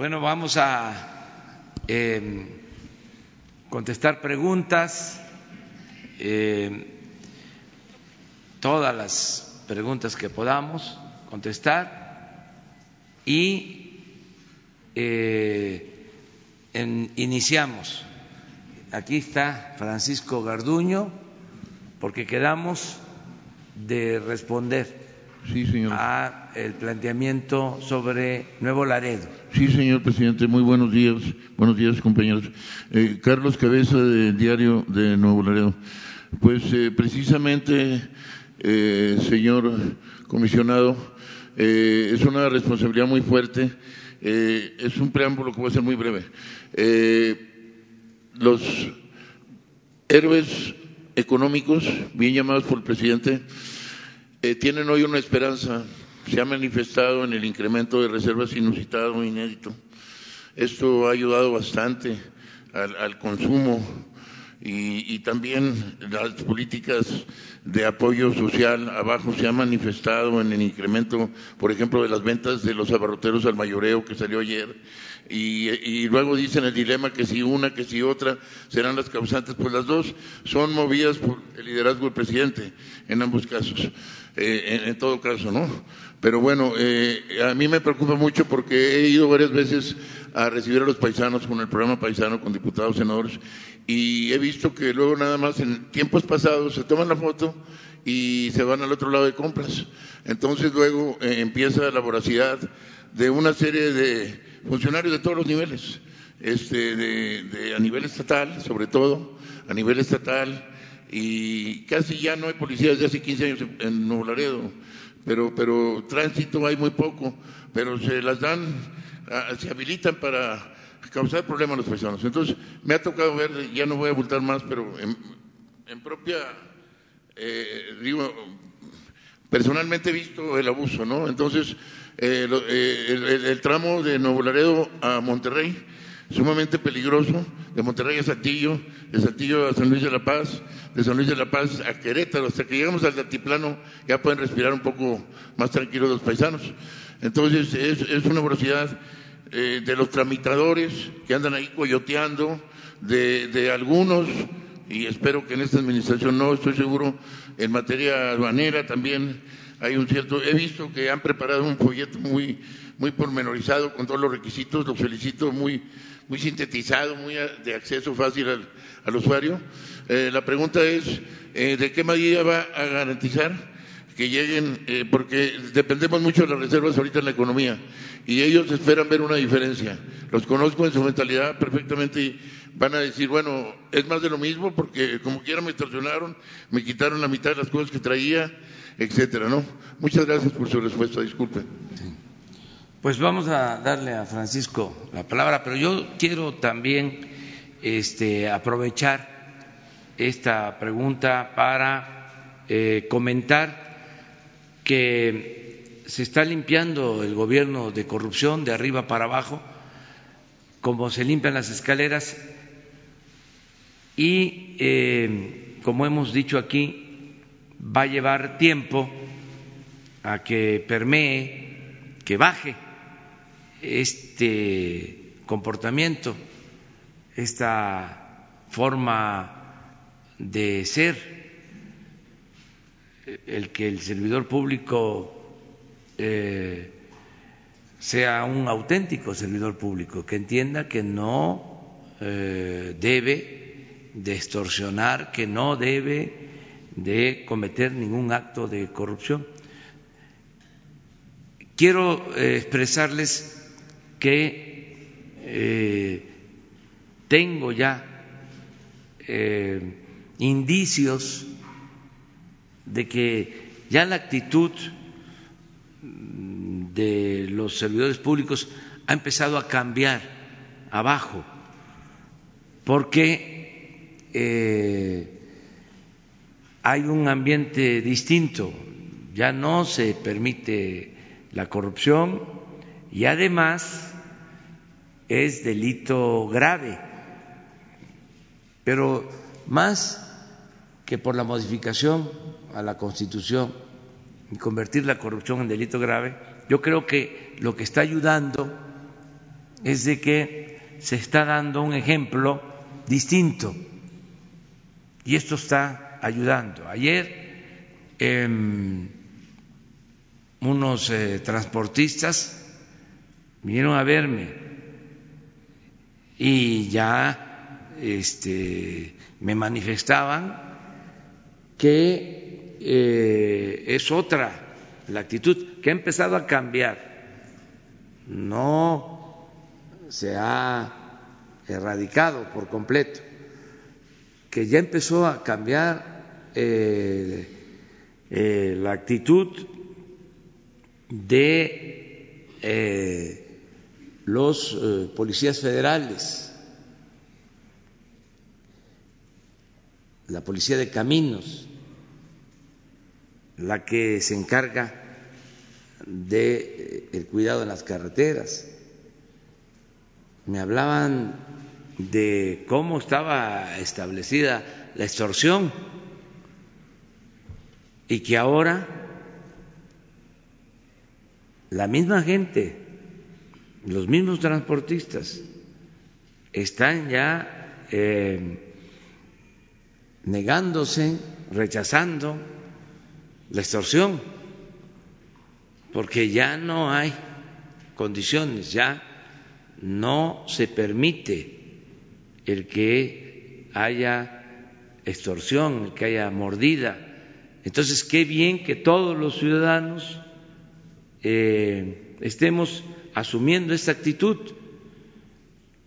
Bueno, vamos a eh, contestar preguntas, eh, todas las preguntas que podamos contestar y eh, en, iniciamos. Aquí está Francisco Garduño, porque quedamos de responder Sí, señor. a el planteamiento sobre Nuevo Laredo. Sí, señor presidente. Muy buenos días. Buenos días, compañeros. Eh, Carlos Cabeza, del Diario de Nuevo Laredo. Pues eh, precisamente, eh, señor comisionado, es una responsabilidad muy fuerte. Es un preámbulo que voy a ser muy breve. Los héroes económicos, bien llamados por el presidente, tienen hoy una esperanza. Se ha manifestado en el incremento de reservas inusitado, inédito. Esto ha ayudado bastante al, consumo y, también las políticas de apoyo social abajo se han manifestado en el incremento, por ejemplo, de las ventas de los abarroteros al mayoreo que salió ayer. Y, y, luego dicen el dilema que si una, que si otra serán las causantes, pues las dos son movidas por el liderazgo del presidente en ambos casos, eh, en, todo caso, ¿no? Pero bueno, eh, a mí me preocupa mucho porque he ido varias veces a recibir a los paisanos con el programa paisano, con diputados, senadores, y he visto que luego nada más en tiempos pasados se toman la foto y se van al otro lado de compras. Entonces luego eh, empieza la voracidad de una serie de funcionarios de todos los niveles, este, a nivel estatal, sobre todo, a nivel estatal, y casi ya no hay policías desde hace 15 años en, Nuevo Laredo, pero, pero tránsito hay muy poco, pero se las dan, se habilitan para causar problemas a los paisanos. Entonces, me ha tocado ver, ya no voy a abultar más, pero en, propia, eh, digo, personalmente he visto el abuso, ¿no? Entonces, eh, eh, el, el, el, tramo de Nuevo Laredo a Monterrey, sumamente peligroso, de Monterrey a Saltillo, de Saltillo a San Luis de la Paz, de San Luis de la Paz a Querétaro, hasta que llegamos al altiplano ya pueden respirar un poco más tranquilos los paisanos. Entonces, es, es una velocidad eh, de los tramitadores que andan ahí coyoteando, de, de algunos, y espero que en esta administración no, estoy seguro, en materia aduanera también hay un cierto, he visto que han preparado un folleto muy, muy pormenorizado con todos los requisitos, los felicito, muy, muy sintetizado, muy de acceso fácil al, usuario. Eh, la pregunta es, eh, ¿de qué medida va a garantizar que lleguen, eh, porque dependemos mucho de las reservas ahorita en la economía, y ellos esperan ver una diferencia. Los conozco en su mentalidad perfectamente y van a decir, bueno, es más de lo mismo porque como quiera me extorsionaron, me quitaron la mitad de las cosas que traía, etcétera, ¿no? Muchas gracias por su respuesta, disculpe. Pues vamos a darle a Francisco la palabra, pero yo quiero también este, aprovechar esta pregunta para eh, comentar que se está limpiando el gobierno de corrupción de arriba para abajo, como se limpian las escaleras, y eh, como hemos dicho aquí, va a llevar tiempo a que permee, que baje este comportamiento, esta forma de ser el que el servidor público eh, sea un auténtico servidor público, que entienda que no eh, debe de extorsionar, que no debe de cometer ningún acto de corrupción. Quiero eh, expresarles que eh, tengo ya indicios de que ya la actitud de los servidores públicos ha empezado a cambiar abajo, porque eh, hay un ambiente distinto, ya no se permite la corrupción y además es delito grave, pero más que por la modificación a la Constitución y convertir la corrupción en delito grave, yo creo que lo que está ayudando es de que se está dando un ejemplo distinto. Y esto está ayudando. Ayer em, unos eh, transportistas vinieron a verme y ya este, me manifestaban que eh, es otra la actitud, que ha empezado a cambiar. No se ha erradicado por completo, que ya empezó a cambiar eh, eh, la actitud de los policías federales, la policía de caminos, la que se encarga del eh, cuidado en las carreteras. Me hablaban de cómo estaba establecida la extorsión y que ahora la misma gente, los mismos transportistas, están ya eh, negándose, rechazando la extorsión, porque ya no hay condiciones, ya no se permite el que haya extorsión, el que haya mordida. Entonces, qué bien que todos los ciudadanos eh, estemos asumiendo esta actitud.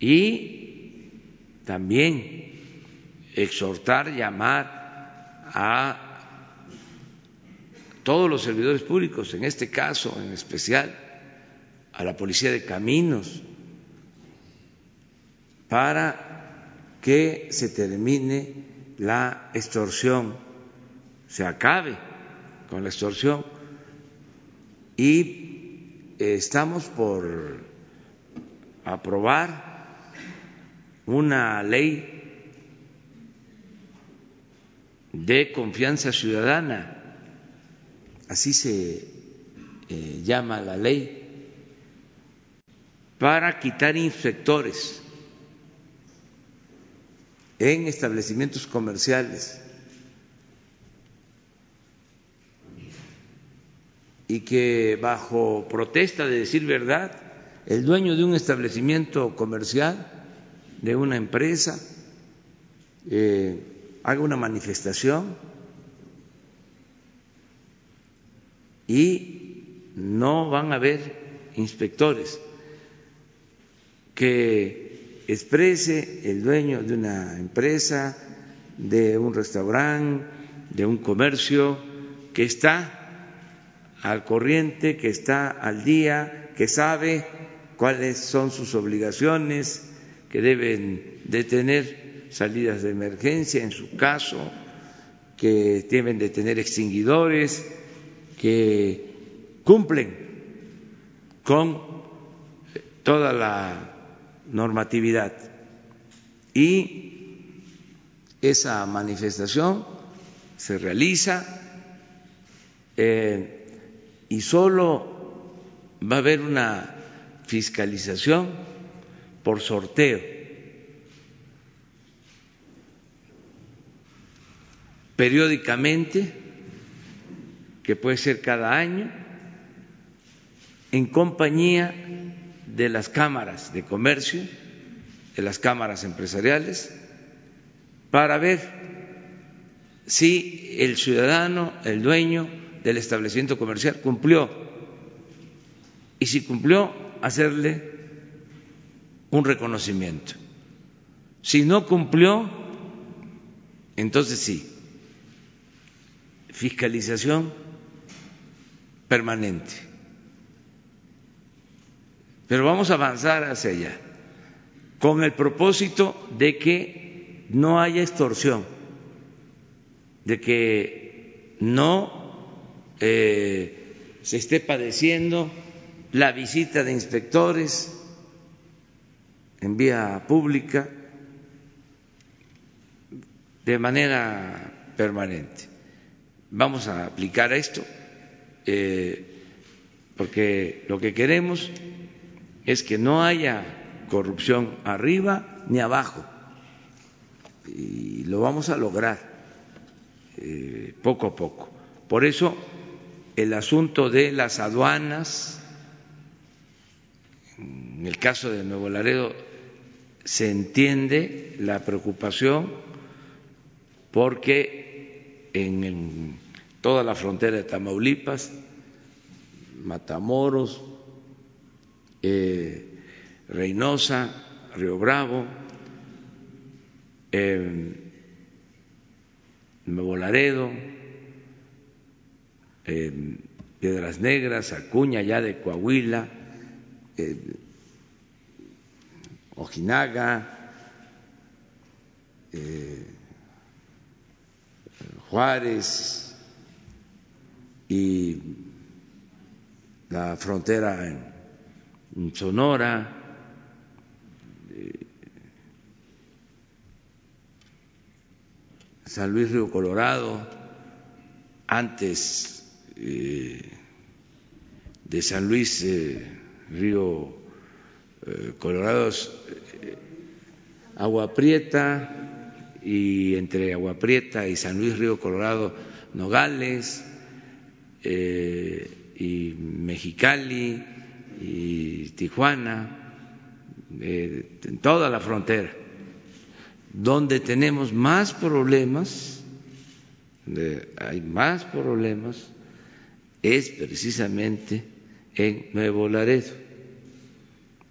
Y también exhortar, llamar a todos los servidores públicos, en este caso en especial a la Policía de Caminos, para que se termine la extorsión, se acabe con la extorsión y estamos por aprobar una ley de confianza ciudadana. Así se eh, llama la ley, para quitar inspectores en establecimientos comerciales y que bajo protesta de decir verdad, el dueño de un establecimiento comercial, de una empresa, eh, haga una manifestación y no van a haber inspectores que exprese el dueño de una empresa, de un restaurante, de un comercio, que está al corriente, que está al día, que sabe cuáles son sus obligaciones, que deben de tener salidas de emergencia en su caso, que deben de tener extinguidores, que cumplen con toda la normatividad. Y esa manifestación se realiza eh, y solo va a haber una fiscalización por sorteo. Periódicamente que puede ser cada año, en compañía de las cámaras de comercio, de las cámaras empresariales, para ver si el ciudadano, el dueño del establecimiento comercial cumplió y si cumplió, hacerle un reconocimiento. Si no cumplió, entonces sí, fiscalización permanente. Pero vamos a avanzar hacia allá, con el propósito de que no haya extorsión, de que no eh, se esté padeciendo la visita de inspectores en vía pública de manera permanente. Vamos a aplicar esto eh, porque lo que queremos es que no haya corrupción arriba ni abajo. Y lo vamos a lograr eh, poco a poco. Por eso el asunto de las aduanas, en el caso de Nuevo Laredo, se entiende la preocupación porque en, toda la frontera de Tamaulipas, Matamoros, eh, Reynosa, Río Bravo, eh, Nuevo Laredo, eh, Piedras Negras, Acuña, ya de Coahuila, Ojinaga, Juárez y la frontera en Sonora, San Luis Río Colorado, antes eh, de San Luis eh, Río eh, Colorado, Agua Prieta y entre Agua Prieta y San Luis Río Colorado, Nogales y Mexicali y Tijuana, en toda la frontera donde tenemos más problemas, hay más problemas, es precisamente en Nuevo Laredo.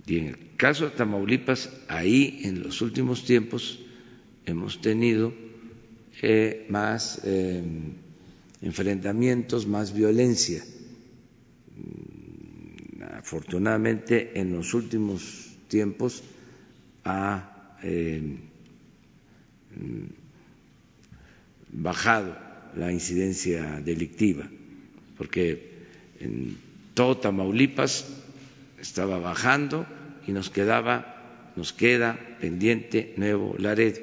Y en el caso de Tamaulipas, ahí en los últimos tiempos hemos tenido eh, más em, enfrentamientos, más violencia. Mm, afortunadamente, en los últimos tiempos ha em, Mm, bajado la incidencia delictiva, porque en todo Tamaulipas estaba bajando y nos quedaba, nos queda pendiente Nuevo Laredo.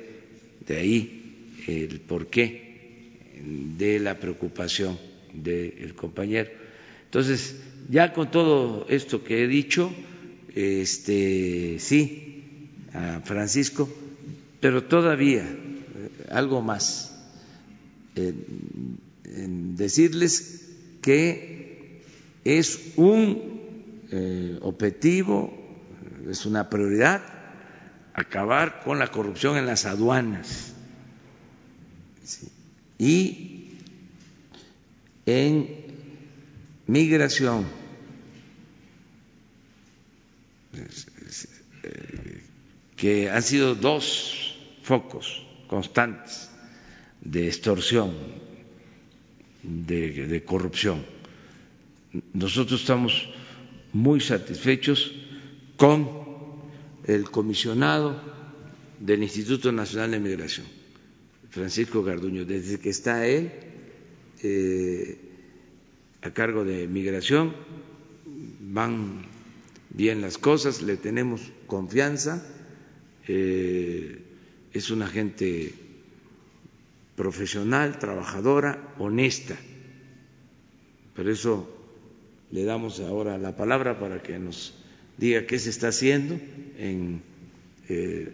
De ahí el porqué de la preocupación del compañero. Entonces, ya con todo esto que he dicho, este sí, a Francisco pero todavía eh, algo más. decirles que es un eh, objetivo, es una prioridad acabar con la corrupción en las aduanas. Y en migración. Eh, que han sido dos focos constantes de extorsión, de, corrupción. Nosotros estamos muy satisfechos con el comisionado del Instituto Nacional de Migración, Francisco Garduño, desde que está él eh, a cargo de migración, van bien las cosas, le tenemos confianza. Eh, es una gente profesional, trabajadora, honesta. Por eso le damos ahora la palabra para que nos diga qué se está haciendo en eh,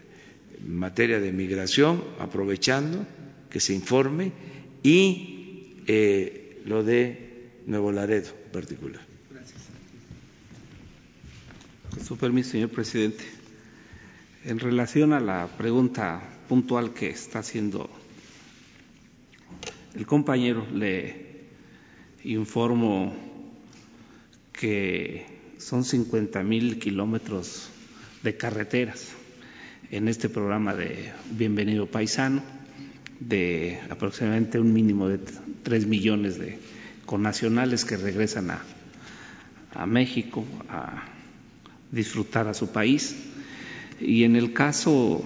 materia de migración, aprovechando que se informe, y eh, lo de Nuevo Laredo en particular. Gracias. Con su permiso, señor presidente. En relación a la pregunta puntual que está haciendo el compañero, le informo que son 50 mil kilómetros de carreteras en este programa de Bienvenido Paisano, de aproximadamente un mínimo de 3 millones de connacionales que regresan a, a México a disfrutar a su país. Y en el caso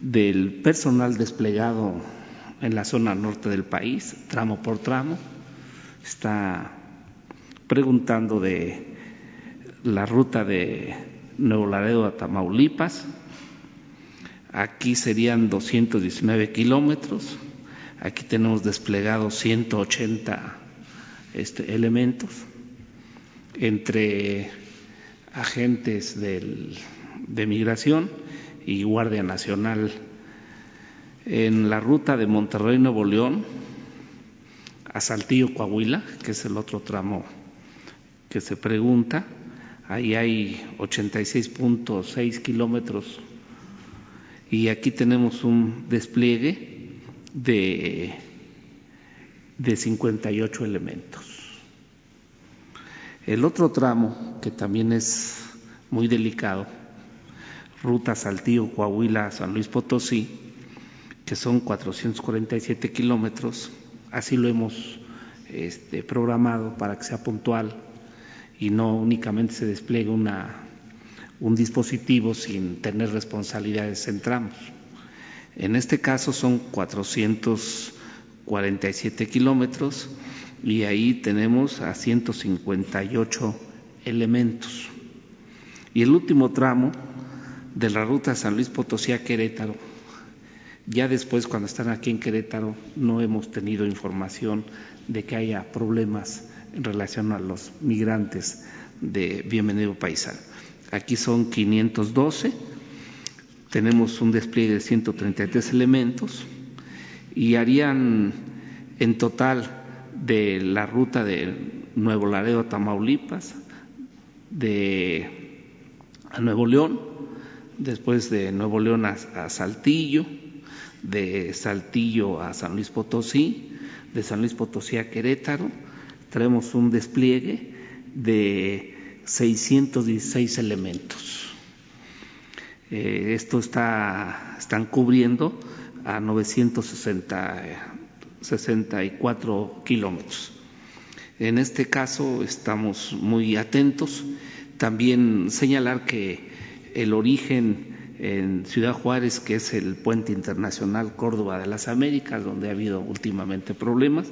del personal desplegado en la zona norte del país, tramo por tramo, está preguntando de la ruta de Nuevo Laredo a Tamaulipas. Aquí serían 219 kilómetros. Aquí tenemos desplegados 180 este, elementos entre agentes del de Migración y Guardia Nacional. En la ruta de Monterrey, Nuevo León, a Saltillo, Coahuila, que es el otro tramo que se pregunta, ahí hay 86.6 kilómetros y aquí tenemos un despliegue de, de 58 elementos. El otro tramo, que también es muy delicado, ruta Saltillo, Coahuila, San Luis Potosí, que son 447 kilómetros, así lo hemos este, programado para que sea puntual y no únicamente se despliegue una, un dispositivo sin tener responsabilidades en tramos. En este caso son 447 kilómetros y ahí tenemos a 158 elementos. Y el último tramo de la ruta San Luis Potosí a Querétaro, ya después cuando están aquí en Querétaro no hemos tenido información de que haya problemas en relación a los migrantes de Bienvenido Paisano. Aquí son 512, tenemos un despliegue de 133 elementos y harían en total de la ruta de Nuevo Laredo a Tamaulipas, de a Nuevo León, después de Nuevo León a, Saltillo, de Saltillo a San Luis Potosí, de San Luis Potosí a Querétaro, traemos un despliegue de 616 elementos. Eh, esto está, están cubriendo a 960 64 kilómetros. En este caso estamos muy atentos. También señalar que el origen en Ciudad Juárez, que es el puente internacional Córdoba de las Américas, donde ha habido últimamente problemas,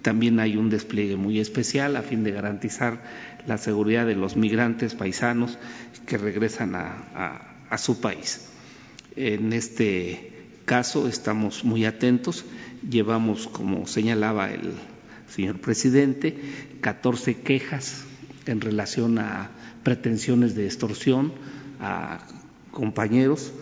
también hay un despliegue muy especial a fin de garantizar la seguridad de los migrantes paisanos que regresan a, su país. En este caso estamos muy atentos llevamos, como señalaba el señor presidente, 14 quejas en relación a pretensiones de extorsión a compañeros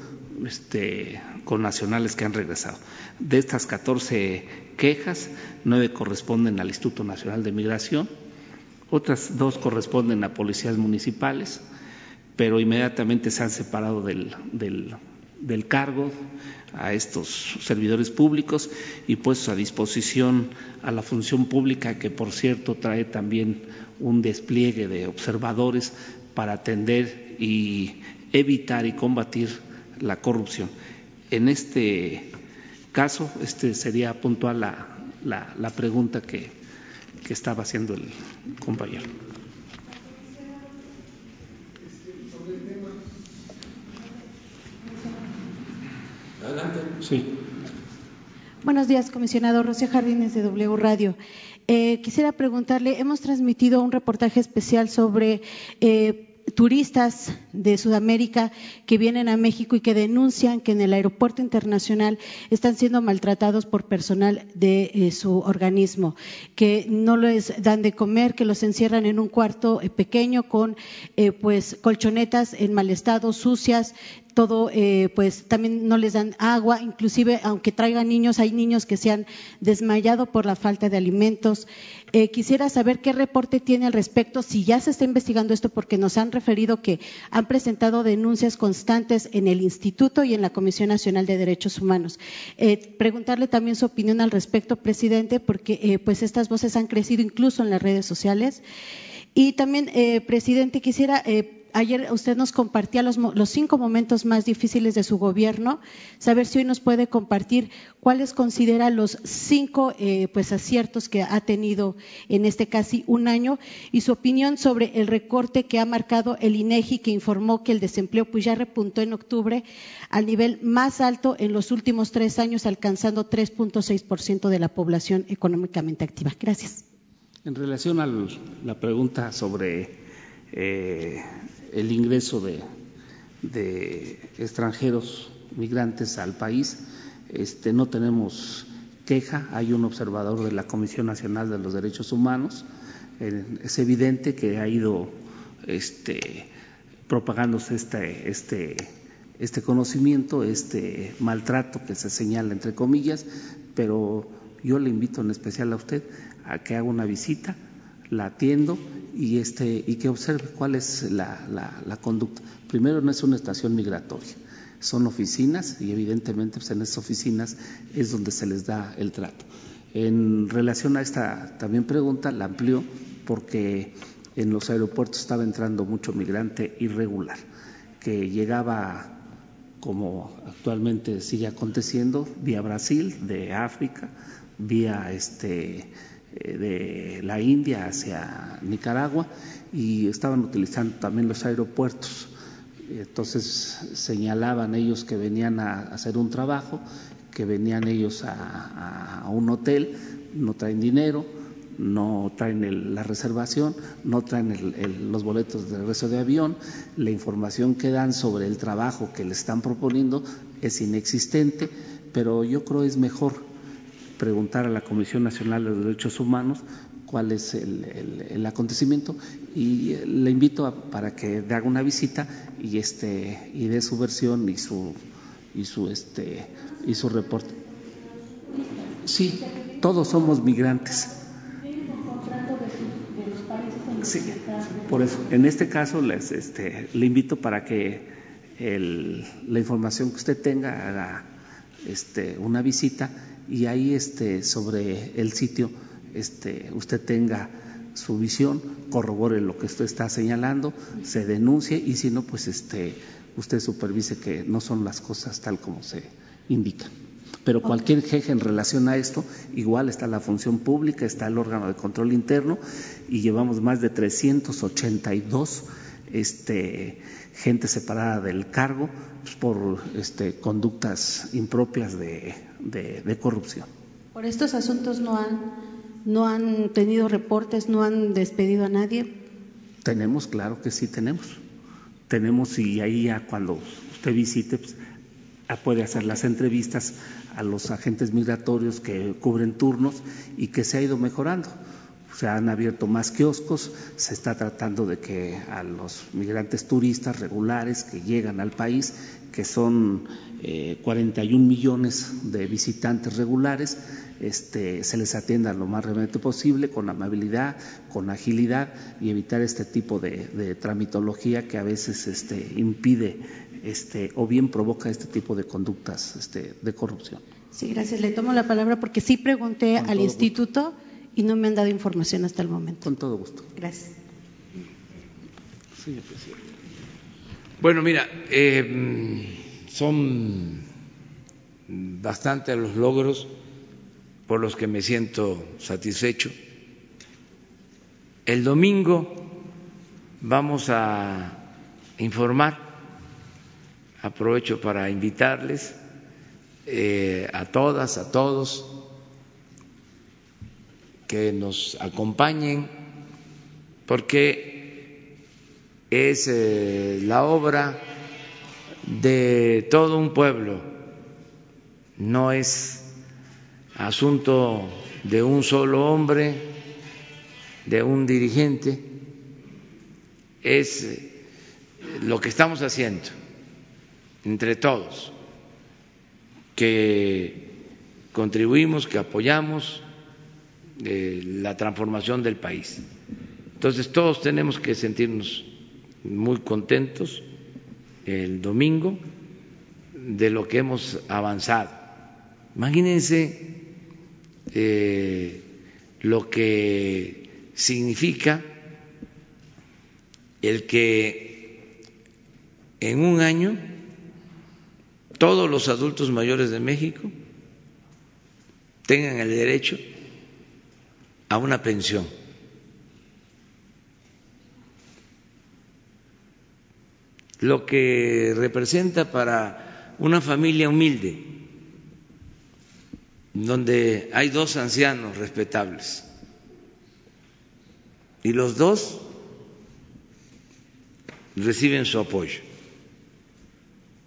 este, con nacionales que han regresado. De estas 14 quejas, nueve corresponden al Instituto Nacional de Migración, otras dos corresponden a policías municipales, pero inmediatamente se han separado del, del, del cargo a estos servidores públicos y puestos a disposición a la función pública, que por cierto trae también un despliegue de observadores para atender y evitar y combatir la corrupción. En este caso, este sería puntual la, la, la pregunta que, que estaba haciendo el compañero. Sí. Buenos días, comisionado Rocío Jardines de W Radio. Eh, quisiera preguntarle, hemos transmitido un reportaje especial sobre eh, turistas de Sudamérica que vienen a México y que denuncian que en el aeropuerto internacional están siendo maltratados por personal de eh, su organismo, que no les dan de comer, que los encierran en un cuarto pequeño con pues colchonetas en mal estado, sucias, todo, eh, pues también no les dan agua, inclusive aunque traigan niños, hay niños que se han desmayado por la falta de alimentos. Eh, quisiera saber qué reporte tiene al respecto, si ya se está investigando esto, porque nos han referido que han presentado denuncias constantes en el Instituto y en la Comisión Nacional de Derechos Humanos. Eh, preguntarle también su opinión al respecto, presidente, porque pues estas voces han crecido incluso en las redes sociales. Y también, presidente, quisiera ayer usted nos compartía los, cinco momentos más difíciles de su gobierno, saber si hoy nos puede compartir cuáles considera los cinco eh, pues aciertos que ha tenido en este casi un año y su opinión sobre el recorte que ha marcado el INEGI que informó que el desempleo pues ya repuntó en octubre al nivel más alto en los últimos tres años, alcanzando 3.6% de la población económicamente activa. Gracias. En relación a la pregunta sobre eh, el ingreso de, extranjeros migrantes al país. Este, no tenemos queja, hay un observador de la Comisión Nacional de los Derechos Humanos. es evidente que ha ido este, propagándose este, este, este conocimiento, este maltrato que se señala entre comillas, pero yo le invito en especial a usted a que haga una visita, la atiendo y, este, y que observe cuál es la, la, conducta. Primero, no es una estación migratoria, son oficinas y evidentemente pues, en esas oficinas es donde se les da el trato. En relación a esta también pregunta, la amplió porque en los aeropuertos estaba entrando mucho migrante irregular, que llegaba, como actualmente sigue aconteciendo, vía Brasil, de África, vía este, de la India hacia Nicaragua y estaban utilizando también los aeropuertos. Entonces señalaban ellos que venían a hacer un trabajo, que venían ellos a, un hotel, no traen dinero, no traen la reservación, no traen los boletos de regreso de avión, la información que dan sobre el trabajo que le están proponiendo es inexistente, pero yo creo es mejor preguntar a la Comisión Nacional de Derechos Humanos cuál es el, acontecimiento y eh, le invito a, para que haga una visita y este y dé su versión y su y su este y su reporte. Sí, todos somos migrantes. Sí, por eso, en este caso les este, le invito para que el, la información que usted tenga haga este, una visita y ahí este, sobre el sitio este, usted tenga su visión, corrobore lo que usted está señalando, se denuncie y si no, pues este, usted supervise que no son las cosas tal como se indican. Pero cualquier jefe en relación a esto, igual está la función pública, está el órgano de control interno y llevamos más de 382 este, gente separada del cargo pues, por este, conductas impropias de, de, corrupción. ¿Por estos asuntos no han, no han tenido reportes, no han despedido a nadie? Tenemos, claro que sí tenemos. Tenemos y ahí ya cuando usted visite pues, puede hacer las entrevistas a los agentes migratorios que cubren turnos y que se ha ido mejorando se han abierto más kioscos, se está tratando de que a los migrantes turistas regulares que llegan al país, que son 41 eh, millones de visitantes regulares, este, se les atienda lo más realmente posible, con amabilidad, con agilidad y evitar este tipo de, tramitología que a veces este, impide este, o bien provoca este tipo de conductas este, de corrupción. Sí, gracias. Le tomo la palabra porque sí pregunté al instituto y no me han dado información hasta el momento. Con todo gusto. Gracias. Bueno, mira, eh, son bastantes los logros por los que me siento satisfecho. El domingo vamos a informar, aprovecho para invitarles eh, a todas, a todos, que nos acompañen, porque es eh, la obra de todo un pueblo, no es asunto de un solo hombre, de un dirigente, es lo que estamos haciendo entre todos, que contribuimos, que apoyamos la transformación del país. Entonces todos tenemos que sentirnos muy contentos el domingo de lo que hemos avanzado. Imagínense eh, lo que significa el que en un año todos los adultos mayores de México tengan el derecho a una pensión. Lo que representa para una familia humilde, donde hay dos ancianos respetables y los dos reciben su apoyo.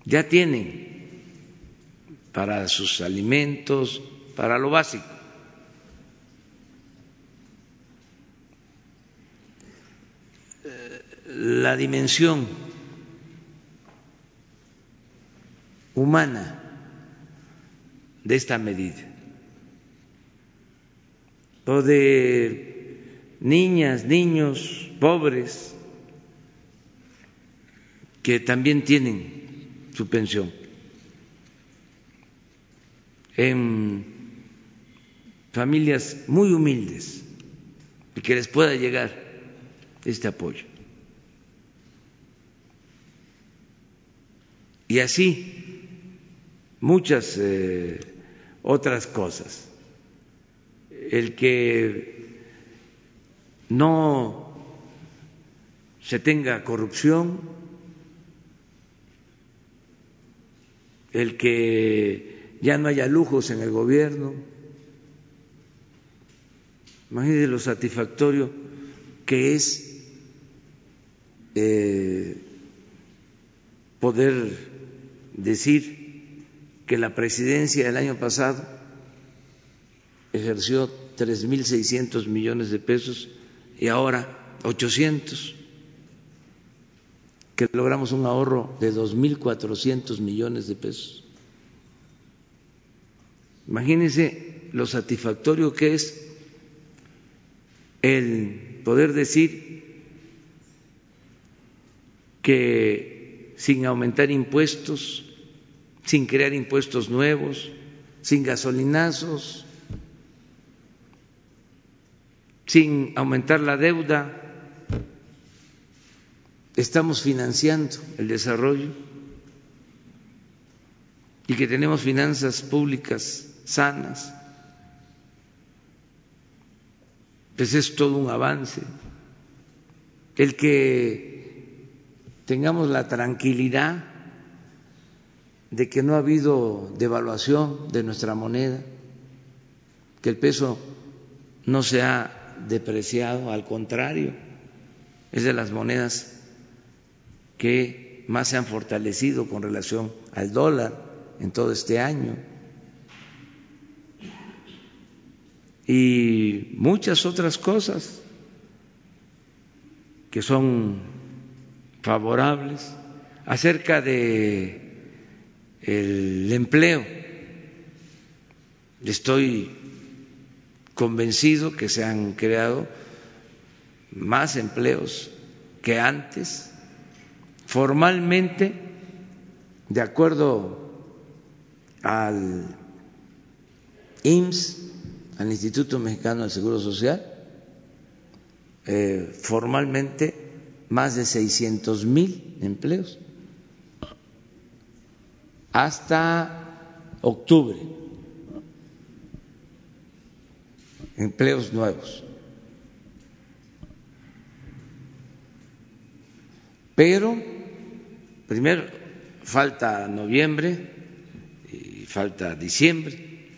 Ya tienen para sus alimentos, para lo básico. la dimensión humana de esta medida, o de niñas, niños pobres que también tienen su pensión. En familias muy humildes y que les pueda llegar este apoyo. Y así muchas eh, otras cosas. El que no se tenga corrupción, el que ya no haya lujos en el gobierno. Imagínense lo satisfactorio que es eh, poder decir que la presidencia del año pasado ejerció 3.600 millones de pesos y ahora 800, que logramos un ahorro de 2.400 millones de pesos. Imagínense lo satisfactorio que es el poder decir que sin aumentar impuestos, sin crear impuestos nuevos, sin gasolinazos, sin aumentar la deuda, estamos financiando el desarrollo y que tenemos finanzas públicas sanas, pues es todo un avance. El que tengamos la tranquilidad de que no ha habido devaluación de nuestra moneda, que el peso no se ha depreciado, al contrario, es de las monedas que más se han fortalecido con relación al dólar en todo este año. Y muchas otras cosas que son favorables acerca de el empleo. Estoy convencido que se han creado más empleos que antes. Formalmente, de acuerdo al IMSS, al Instituto Mexicano del Seguro Social, eh, formalmente más de 600 mil empleos hasta octubre, empleos nuevos. Pero, primero, falta noviembre y falta diciembre.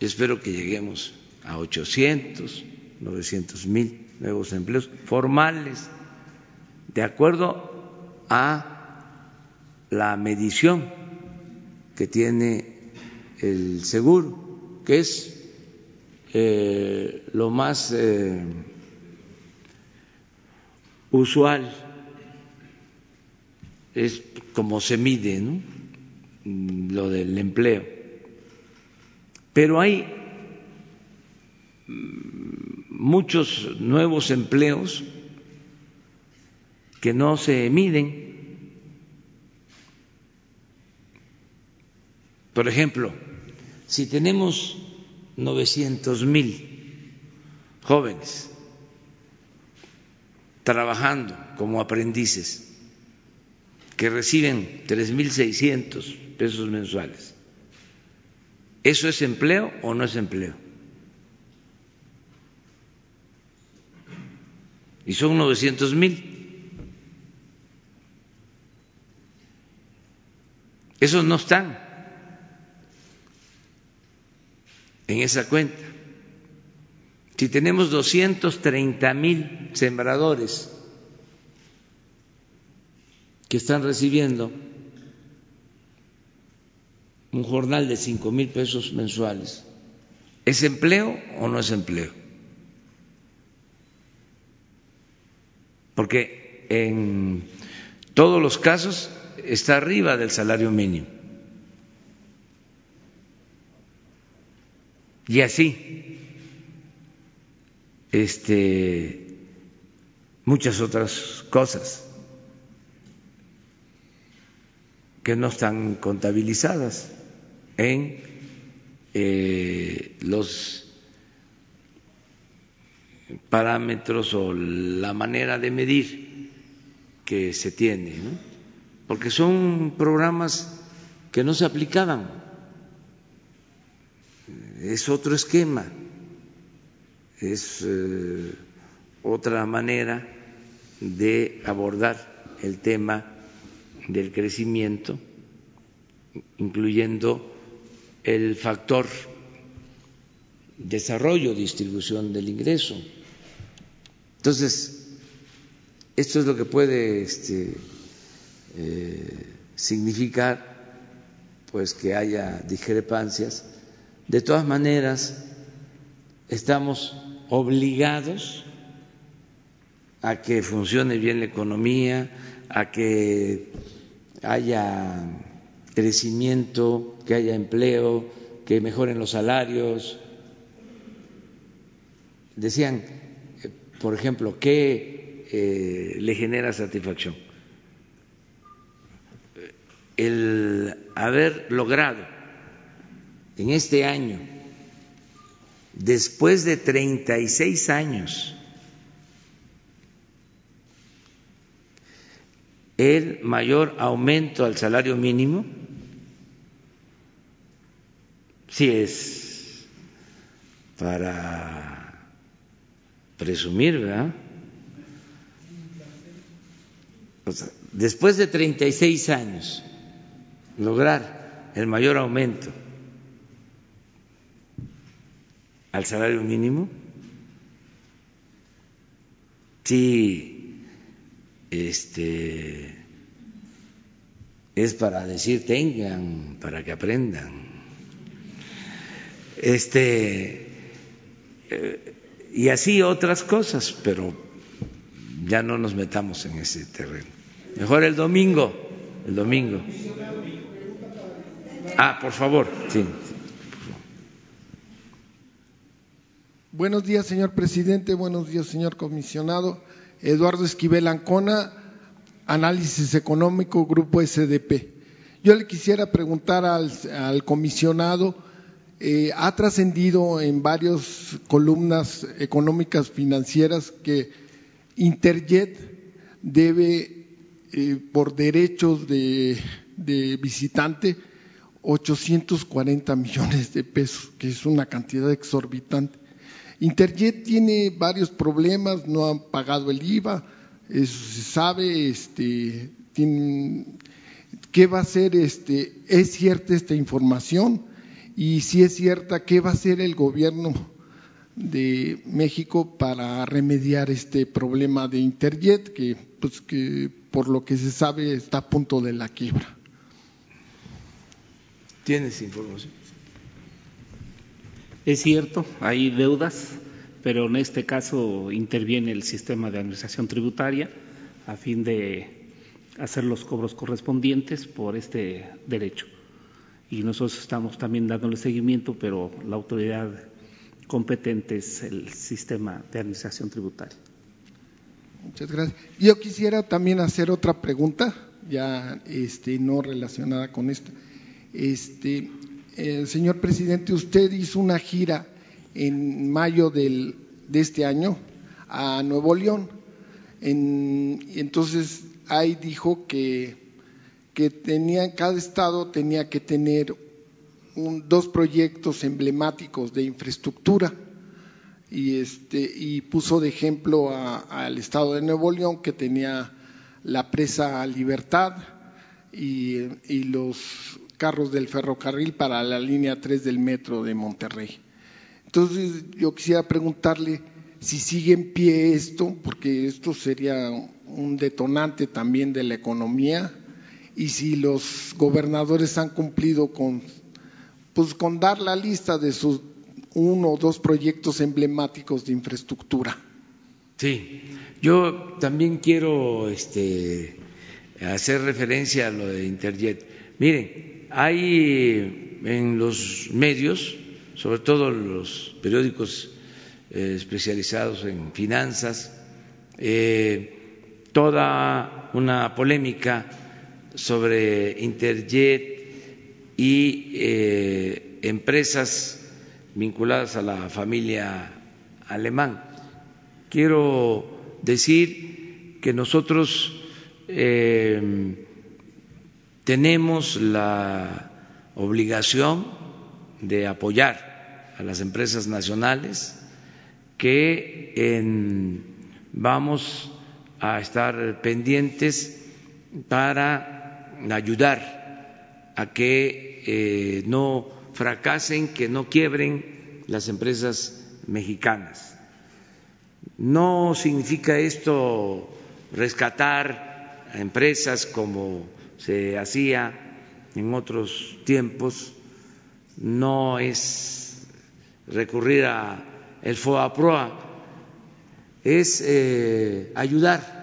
Espero que lleguemos a 800, 900 mil nuevos empleos formales, de acuerdo a la medición que tiene el seguro, que es eh, lo más eh, usual, es como se mide mm, lo del empleo. Pero hay mm, muchos nuevos empleos que no se miden Por ejemplo, si tenemos 900 mil jóvenes trabajando como aprendices que reciben 3.600 pesos mensuales, ¿eso es empleo o no es empleo? Y son 900 mil. Esos no están en esa cuenta. Si tenemos 230 mil sembradores que están recibiendo un jornal de cinco mil pesos mensuales, ¿es empleo o no es empleo? Porque en todos los casos está arriba del salario mínimo Y así, este, muchas otras cosas que no están contabilizadas en eh, los parámetros o la manera de medir que se tiene, porque son programas que no se aplicaban, es otro esquema, es eh, otra manera de abordar el tema del crecimiento, incluyendo el factor desarrollo, distribución del ingreso. Entonces, esto es lo que puede este, eh, significar pues que haya discrepancias. De todas maneras, estamos obligados a que funcione bien la economía, a que haya crecimiento, que haya empleo, que mejoren los salarios. Decían, por ejemplo, ¿qué eh, le genera satisfacción? El haber logrado en este año, después de 36 años, el mayor aumento al salario mínimo sí es para presumir, ¿verdad? después de 36 años, lograr el mayor aumento al salario mínimo, sí, este, es para decir tengan, para que aprendan este, eh, y así otras cosas, pero ya no nos metamos en ese terreno. Mejor el domingo, el domingo. Ah, por favor, sí. Buenos días, señor presidente. Buenos días, señor comisionado. Eduardo Esquivel Ancona, Análisis Económico, Grupo SDP. Yo le quisiera preguntar al, comisionado eh, ha trascendido en varias columnas económicas financieras que Interjet debe, eh, por derechos de, de visitante, 840 millones de pesos, que es una cantidad exorbitante. Interjet tiene varios problemas, no han pagado el IVA, eso se sabe, este, ¿qué va a hacer? Este, ¿Es cierta esta información? Y si es cierta, ¿qué va a hacer el gobierno de México para remediar este problema de Interjet, que, pues, que por lo que se sabe está a punto de la quiebra? ¿Tienes información? Es cierto, hay deudas, pero en este caso interviene el sistema de administración tributaria a fin de hacer los cobros correspondientes por este derecho y nosotros estamos también dándole seguimiento, pero la autoridad competente es el sistema de administración tributaria. Muchas gracias. Yo quisiera también hacer otra pregunta, ya este, no relacionada con esta. Este, eh, señor presidente, usted hizo una gira en mayo del, de este año a Nuevo León. En, entonces ahí dijo que que tenía, cada estado tenía que tener dos proyectos emblemáticos de infraestructura y, este, y puso de ejemplo al estado de Nuevo León que tenía la presa Libertad y, y, los carros del ferrocarril para la línea 3 del metro de Monterrey. Entonces yo quisiera preguntarle si sigue en pie esto, porque esto sería un detonante también de la economía y si los gobernadores han cumplido con, pues, con dar la lista de sus uno o dos proyectos emblemáticos de infraestructura. Sí, yo también quiero este, hacer referencia a lo de Interjet. Miren, hay en los medios sobre todo los periódicos eh, especializados en finanzas, eh, toda una polémica sobre Interjet y eh, empresas vinculadas a la familia alemán. Quiero decir que nosotros tenemos la obligación de apoyar a las empresas nacionales que vamos a estar pendientes para ayudar a que eh, no fracasen, que no quiebren las empresas mexicanas. No significa esto rescatar a empresas como se hacía en otros tiempos, no es recurrir a el FOAPROA, es eh, ayudar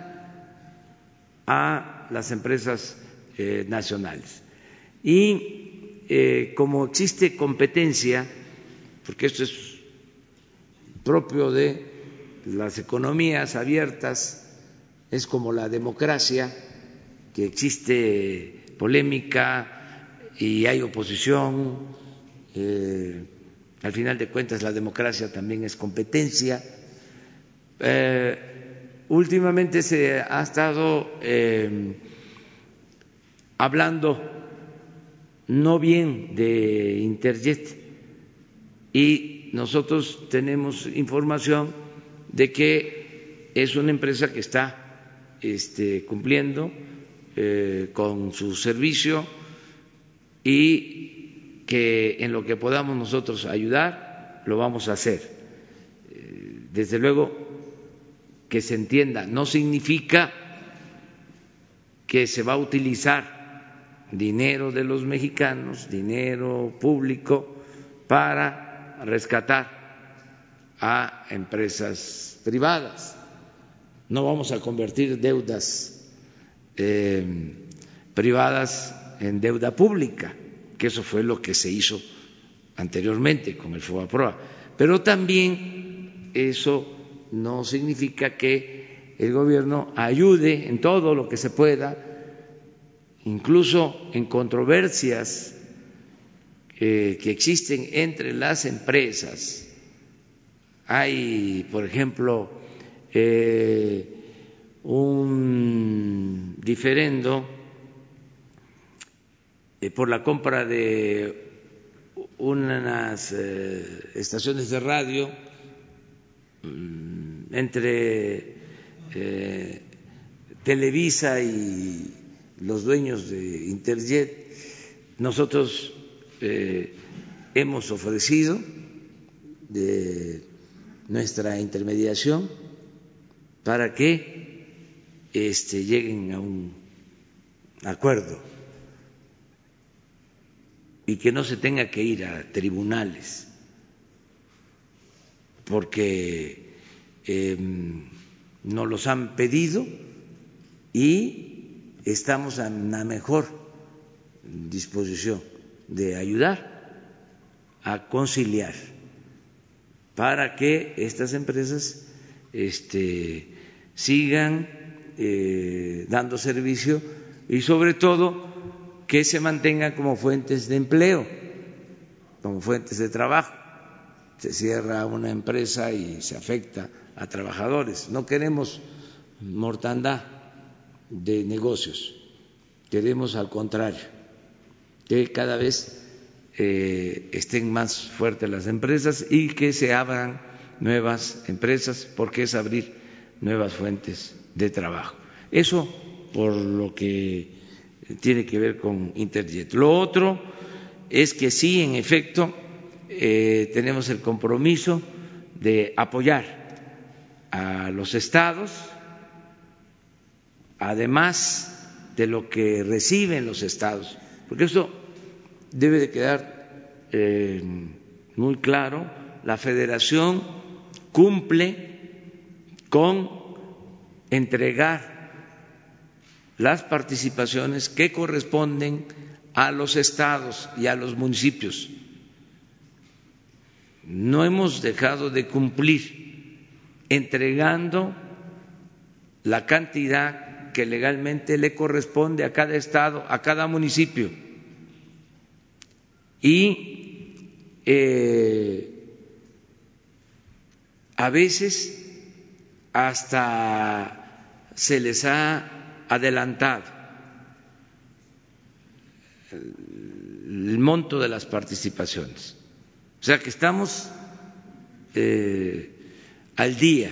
a las empresas eh, nacionales. Y eh, como existe competencia, porque esto es propio de las economías abiertas, es como la democracia, que existe polémica y hay oposición. Eh, al final de cuentas, la democracia también es competencia. Eh, últimamente se ha estado eh, hablando no bien de Interjet y nosotros tenemos información de que es una empresa que está este, cumpliendo eh, con su servicio y que en lo que podamos nosotros ayudar, lo vamos a hacer. Eh, desde luego, que se entienda, no significa que se va a utilizar dinero de los mexicanos, dinero público, para rescatar a empresas privadas. No vamos a convertir deudas eh, privadas en deuda pública, que eso fue lo que se hizo anteriormente con el FOBAPROA. Pero también eso no significa que el gobierno ayude en todo lo que se pueda, incluso en controversias eh, que existen entre las empresas. Hay, por ejemplo, eh, un diferendo eh, por la compra de unas eh, estaciones de radio mm, entre eh, Televisa y los dueños de Interjet. Nosotros hemos ofrecido de nuestra intermediación para que este, lleguen a un acuerdo y que no se tenga que ir a tribunales, porque em, nos los han pedido y estamos en la mejor disposición de ayudar a conciliar para que estas empresas este, sigan eh, dando servicio y sobre todo que se mantengan como fuentes de empleo, como fuentes de trabajo. Se cierra una empresa y se afecta a trabajadores. No queremos mortandad de negocios, queremos al contrario, que cada vez eh, estén más fuertes las empresas y que se abran nuevas empresas, porque es abrir nuevas fuentes de trabajo. Eso por lo que tiene que ver con Interjet. Lo otro es que sí, en efecto, eh, tenemos el compromiso de apoyar a los estados, además de lo que reciben los estados, porque esto debe de quedar eh, muy claro, la federación cumple con entregar las participaciones que corresponden a los estados y a los municipios. no hemos dejado de cumplir entregando la cantidad que legalmente le corresponde a cada estado, a cada municipio. Y eh, a veces hasta se les ha adelantado el monto de las participaciones. O sea que estamos eh, al día.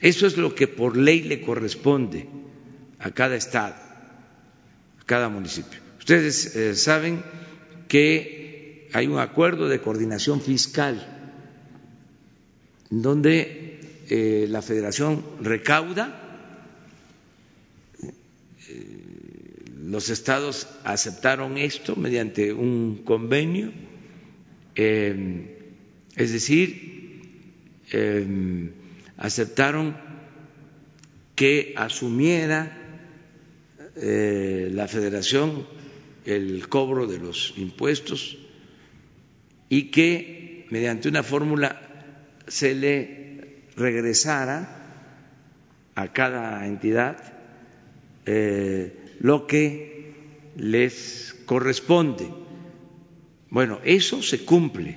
Eso es lo que por ley le corresponde a cada estado, a cada municipio. Ustedes eh, saben que hay un acuerdo de coordinación fiscal donde eh, la federación recauda, los estados aceptaron esto mediante un convenio, es decir, aceptaron que asumiera eh, la federación el cobro de los impuestos y que mediante una fórmula se le regresara a cada entidad eh, lo que les corresponde. Bueno, eso se cumple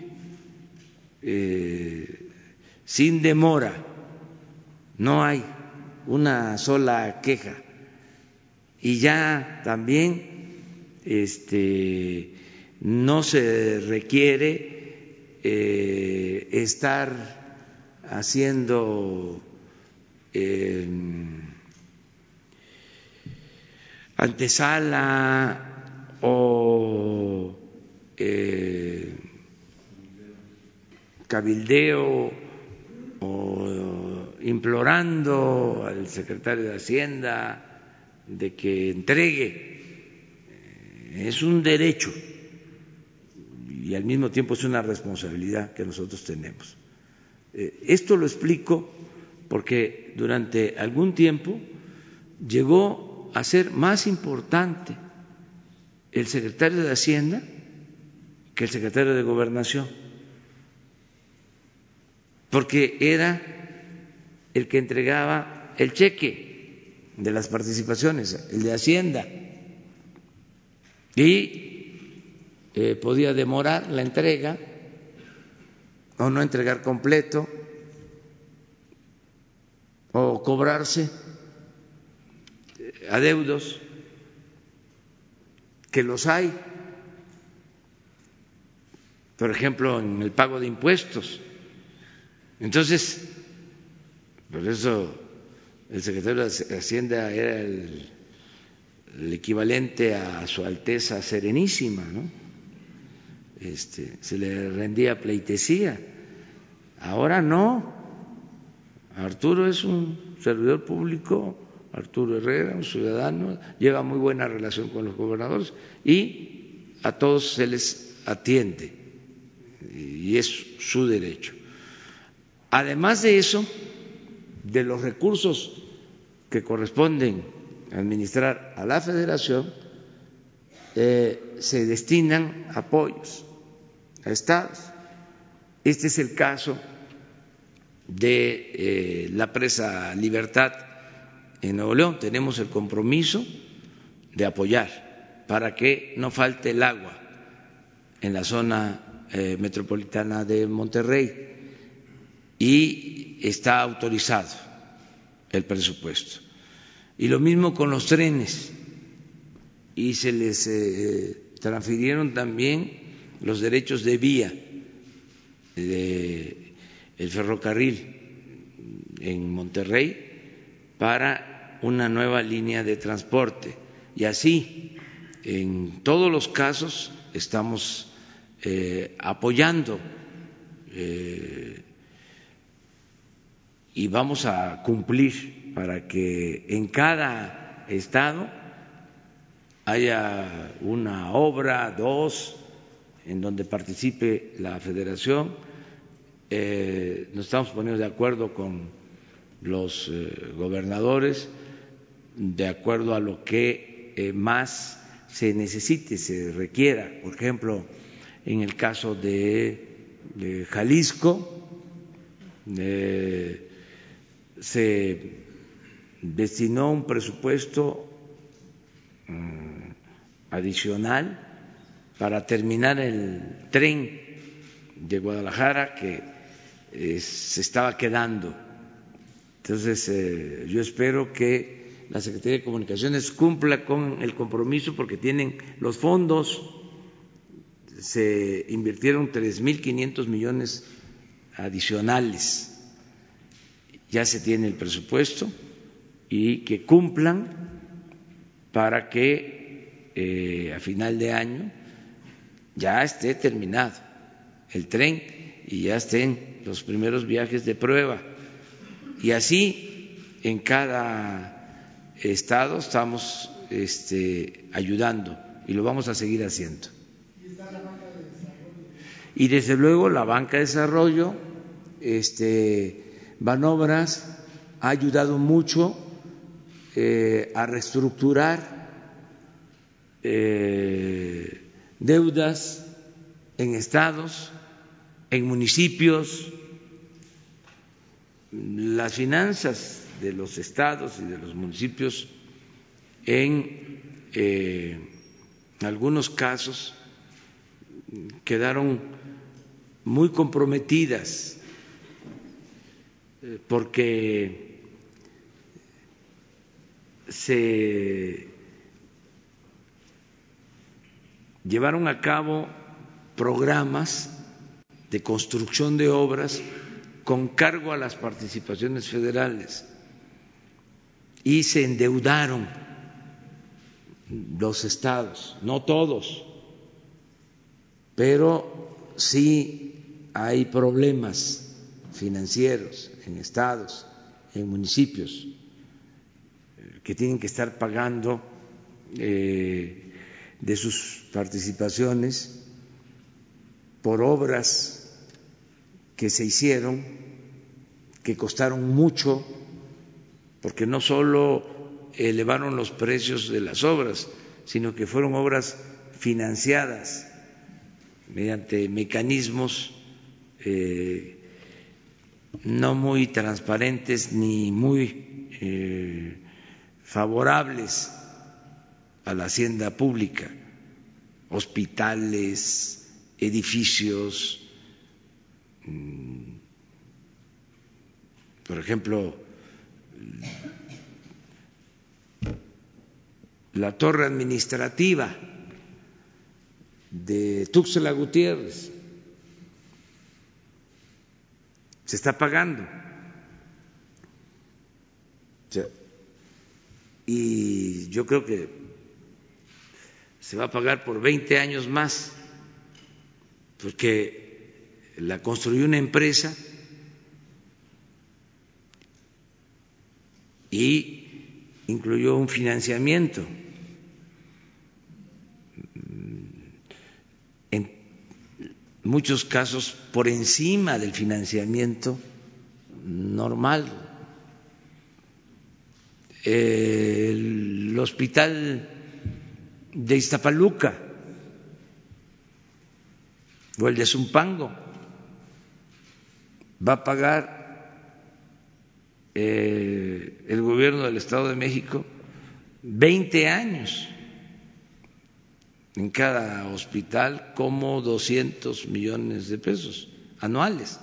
eh, sin demora no hay una sola queja. Y ya también este, no se requiere eh, estar haciendo em, antesala o eh, cabildeo o implorando al secretario de Hacienda de que entregue. Es un derecho y al mismo tiempo es una responsabilidad que nosotros tenemos. Eh, esto lo explico porque durante algún tiempo llegó a ser más importante el secretario de Hacienda que el secretario de Gobernación, porque era el que entregaba el cheque de las participaciones, el de Hacienda, y eh, podía demorar la entrega o no entregar completo o cobrarse adeudos, que los hay, por ejemplo, en el pago de impuestos. Entonces, por eso el secretario de Hacienda era el, equivalente a su Alteza Serenísima, ¿no? Este, se le rendía pleitesía. Ahora no. Arturo es un servidor público, Arturo Herrera, un ciudadano, lleva muy buena relación con los gobernadores y a todos se les atiende y es su derecho. Además de eso, de los recursos que corresponden administrar a la federación, eh, se destinan apoyos a estados. Este es el caso de eh, la presa Libertad en Nuevo León. Tenemos el compromiso de apoyar para que no falte el agua en la zona eh, metropolitana de Monterrey y está autorizado el presupuesto. Y lo mismo con los trenes. Y se les eh, transfirieron también los derechos de vía del el ferrocarril en Monterrey para una nueva línea de transporte. Y así, en todos los casos, estamos eh, apoyando eh, y vamos a cumplir para que en cada estado haya una obra, dos, en donde participe la federación. Eh, nos estamos poniendo de acuerdo con los eh, gobernadores, de acuerdo a lo que eh, más se necesite, se requiera. Por ejemplo, en el caso de Jalisco, eh, se destinó un presupuesto mm, adicional para terminar el tren de Guadalajara que se estaba quedando. Entonces, eh, yo espero que la Secretaría de Comunicaciones cumpla con el compromiso porque tienen los fondos, se invirtieron 3.500 millones adicionales, ya se tiene el presupuesto y que cumplan para que eh, a final de año ya esté terminado el tren y ya estén los primeros viajes de prueba. Y así en cada estado estamos este, ayudando y lo vamos a seguir haciendo. Y desde luego la banca de desarrollo, este, Banobras ha ayudado mucho eh, a reestructurar eh, deudas en estados, en municipios, las finanzas de los estados y de los municipios en eh, algunos casos quedaron muy comprometidas eh, porque se llevaron a cabo programas de construcción de obras con cargo a las participaciones federales y se endeudaron los estados, no todos, pero sí hay problemas financieros en estados, en municipios, que tienen que estar pagando eh, de sus participaciones por obras que se hicieron, que costaron mucho, porque no solo elevaron los precios de las obras, sino que fueron obras financiadas mediante mecanismos eh, no muy transparentes ni muy eh, favorables a la hacienda pública, hospitales, edificios, por ejemplo, la torre administrativa de Tuxtla Gutiérrez se está pagando. y yo creo que se va a pagar por 20 años más, porque la construyó una empresa y incluyó un financiamiento. En muchos casos por encima del financiamiento normal. El hospital de Iztapaluca o el de Zumpango va a pagar eh, el gobierno del Estado de México 20 años en cada hospital como 200 millones de pesos anuales.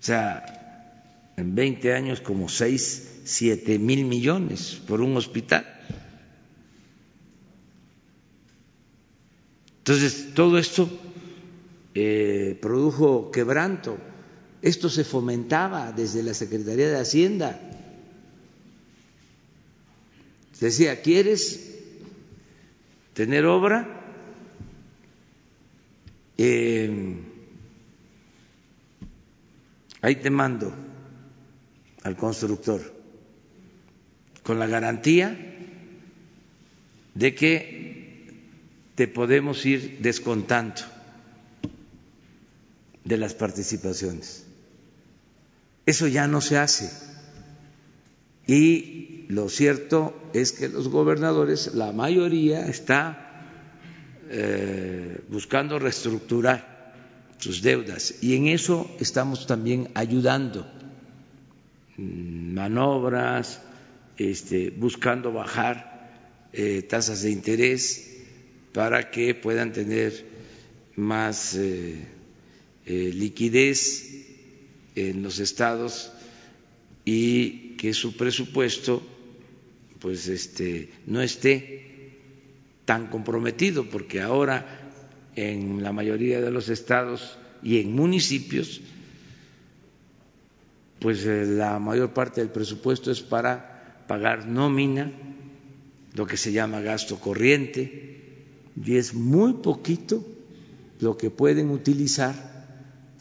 O sea, en 20 años como 6, 7 mil millones por un hospital. Entonces, todo esto eh, produjo quebranto. Esto se fomentaba desde la Secretaría de Hacienda. Decía, ¿quieres tener obra? Eh, ahí te mando al constructor con la garantía de que te podemos ir descontando de las participaciones. Eso ya no se hace. Y lo cierto es que los gobernadores, la mayoría, está eh, buscando reestructurar sus deudas. Y en eso estamos también ayudando, mm, manobras, este, buscando bajar eh, tasas de interés para que puedan tener más eh, eh, liquidez en los estados y que su presupuesto pues este no esté tan comprometido porque ahora en la mayoría de los estados y en municipios pues eh, la mayor parte del presupuesto es para pagar nómina, lo que se llama gasto corriente, y es muy poquito lo que pueden utilizar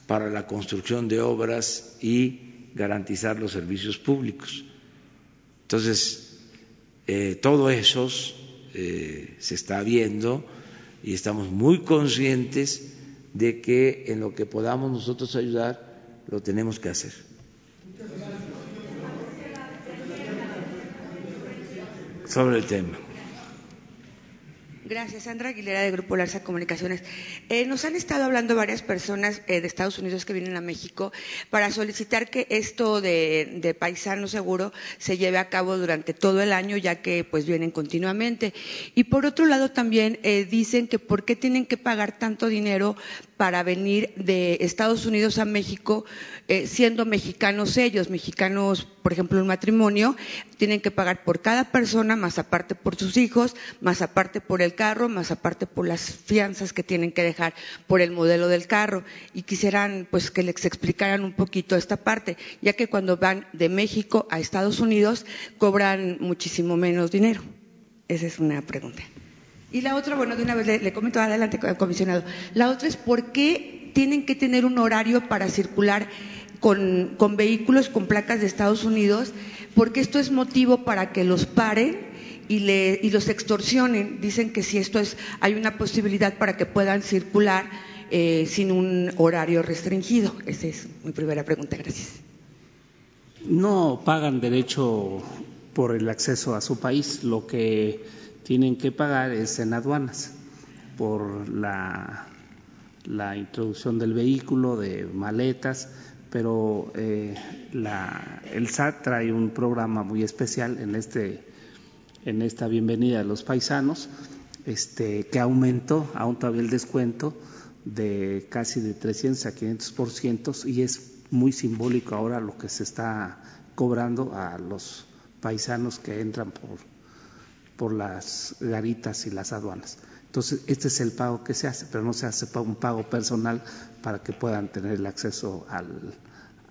para la construcción de obras y garantizar los servicios públicos. Entonces, eh, todo eso eh, se está viendo y estamos muy conscientes de que en lo que podamos nosotros ayudar, lo tenemos que hacer. Sobre el tema. Gracias, Sandra Aguilera de Grupo Larsa Comunicaciones. Eh, nos han estado hablando varias personas eh, de Estados Unidos que vienen a México para solicitar que esto de, paisano seguro se lleve a cabo durante todo el año, ya que pues vienen continuamente. Y por otro lado también eh, dicen que por qué tienen que pagar tanto dinero para venir de Estados Unidos a México, siendo mexicanos ellos, mexicanos, por ejemplo, un matrimonio, tienen que pagar por cada persona, más aparte por sus hijos, más aparte por el carro, más aparte por las fianzas que tienen que dejar por el modelo del carro. Y quisieran pues que les explicaran un poquito esta parte, ya que cuando van de México a Estados Unidos cobran muchísimo menos dinero. Esa es una pregunta. Y la otra, bueno, de una vez le, comento adelante, comisionado. La otra es por qué tienen que tener un horario para circular con, con vehículos con placas de Estados Unidos, porque esto es motivo para que los paren y, le, y los extorsionen. Dicen que si esto es, hay una posibilidad para que puedan circular eh, sin un horario restringido. Esa es mi primera pregunta. Gracias. No pagan derecho por el acceso a su país. Lo que tienen que pagar es en aduanas por la, la introducción del vehículo, de maletas, pero eh, la, el SAT trae un programa muy especial en este en esta bienvenida a los paisanos, este, que aumentó aún todavía el descuento de casi de 300 a 500 por ciento y es muy simbólico ahora lo que se está cobrando a los paisanos que entran por, por las garitas y las aduanas. Entonces, este es el pago que se hace, pero no se hace un pago personal para que puedan tener el acceso al,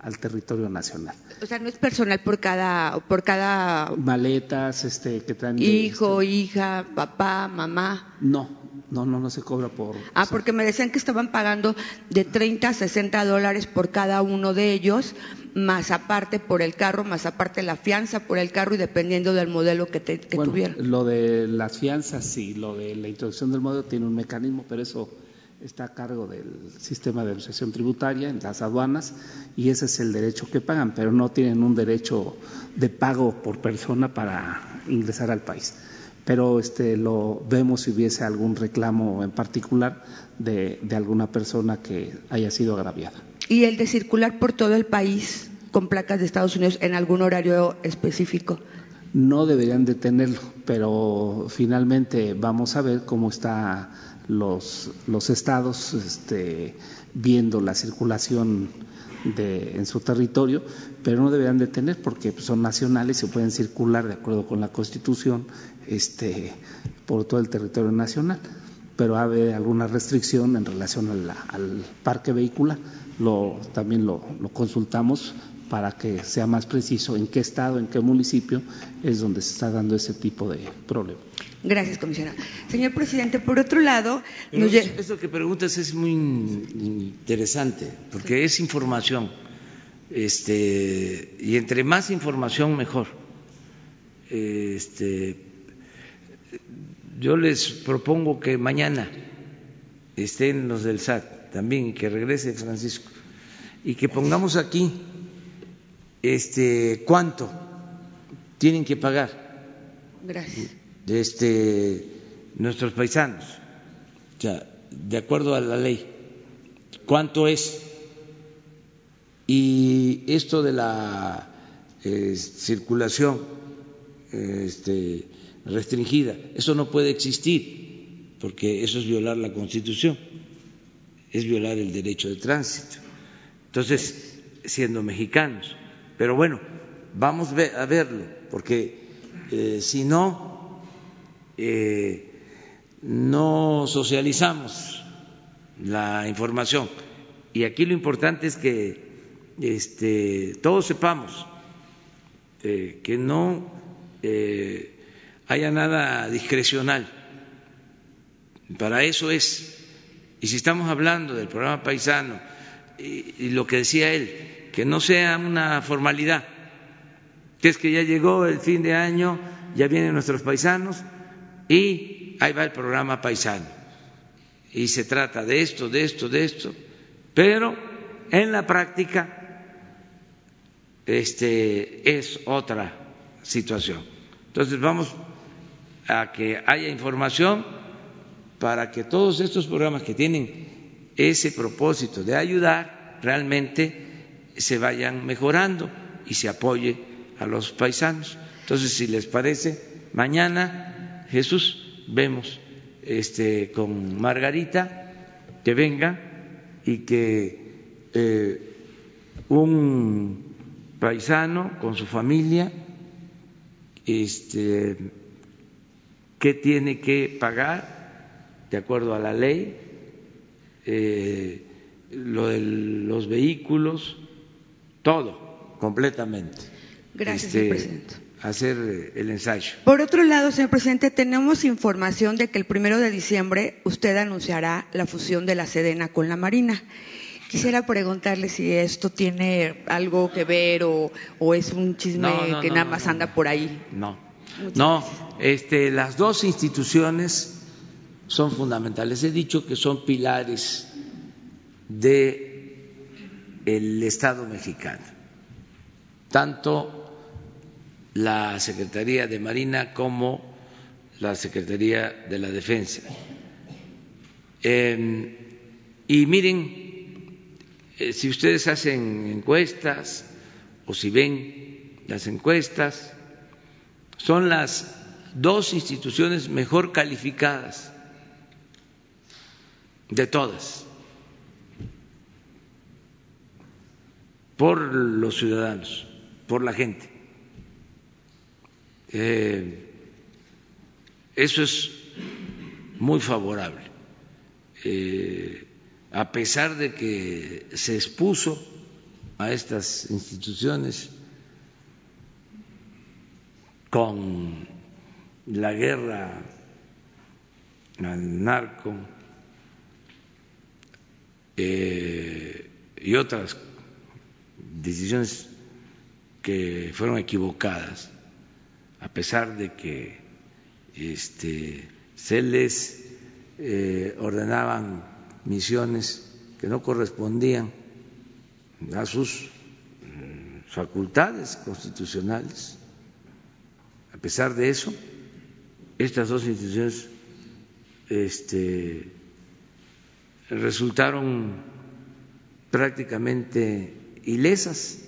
al territorio nacional. O sea, no es personal por cada por cada maletas este que traen hijo, este, hija, papá, mamá. No, no, no, no se cobra por. Ah, porque me decían que estaban pagando de 30 a 60 dólares por cada uno de ellos, más aparte por el carro, más aparte la fianza por el carro y dependiendo del modelo que, te, que bueno. Lo de las fianzas, sí, lo de la introducción del modelo tiene un mecanismo, pero eso está a cargo del sistema de administración tributaria en las aduanas y ese es el derecho que pagan, pero no tienen un derecho de pago por persona para ingresar al país. Pero este lo vemos si hubiese algún reclamo en particular de, de alguna persona que haya sido agraviada. ¿Y el de circular por todo el país con placas de Estados Unidos en algún horario específico? No deberían de tenerlo, pero finalmente vamos a ver cómo está los, los estados este, viendo la circulación de, en su territorio, pero no deberán de tener porque son nacionales y pueden circular de acuerdo con la Constitución este, por todo el territorio nacional. Pero haber alguna restricción en relación al parque vehicular, lo, también lo, lo consultamos para que sea más preciso en qué estado, en qué municipio es donde se está dando ese tipo de problema. Gracias, comisionada. Señor presidente, por otro lado. Eso que preguntas es muy interesante, porque es información. Este, y entre más información, mejor. Este, yo les propongo que mañana estén los del SAT también y que regrese Francisco y que pongamos aquí este cuánto tienen que pagar. Gracias de este, nuestros paisanos, o sea, de acuerdo a la ley. cuánto es. Y esto de la eh, circulación este, restringida, eso no puede existir, porque eso es violar la Constitución, es violar el derecho de tránsito. Entonces, siendo mexicanos. Pero bueno, vamos a verlo, porque eh, si no, eh, no socializamos la información. Y aquí lo importante es que este, todos sepamos eh, que no haya nada discrecional. Para eso es. Y si estamos hablando del programa paisano y, y lo que decía él, que no sea una formalidad, que es que ya llegó el fin de año, ya vienen nuestros paisanos y ahí va el programa paisano. Y se trata de esto, de esto, de esto, pero en la práctica este, es otra situación. Entonces vamos a que haya información para que todos estos programas que tienen ese propósito de ayudar realmente se vayan mejorando y se apoye a los paisanos. Entonces, si les parece, mañana Jesús vemos este con Margarita que venga y que eh, un paisano con su familia este que tiene que pagar de acuerdo a la ley eh, lo de los vehículos, todo, completamente. Gracias, señor este, presidente. Hacer el ensayo. Por otro lado, señor presidente, tenemos información de que el primero de diciembre usted anunciará la fusión de la Sedena con la Marina. Quisiera preguntarle si esto tiene algo que ver o, es un chisme que nada más anda por ahí. No, no, este, las dos instituciones son fundamentales. He dicho que son pilares de el Estado mexicano, tanto la Secretaría de Marina como la Secretaría de la Defensa. Em, y miren, eh, si ustedes hacen encuestas o si ven las encuestas, son las dos instituciones mejor calificadas de todas por los ciudadanos, por la gente. Eh, eso es muy favorable. Eh, a pesar de que se expuso a estas instituciones con la guerra al narco eh, y otras decisiones que fueron equivocadas, a pesar de que este, se les eh, ordenaban misiones que no correspondían a sus mm, facultades constitucionales. A pesar de eso, estas dos instituciones este, resultaron prácticamente ilesas,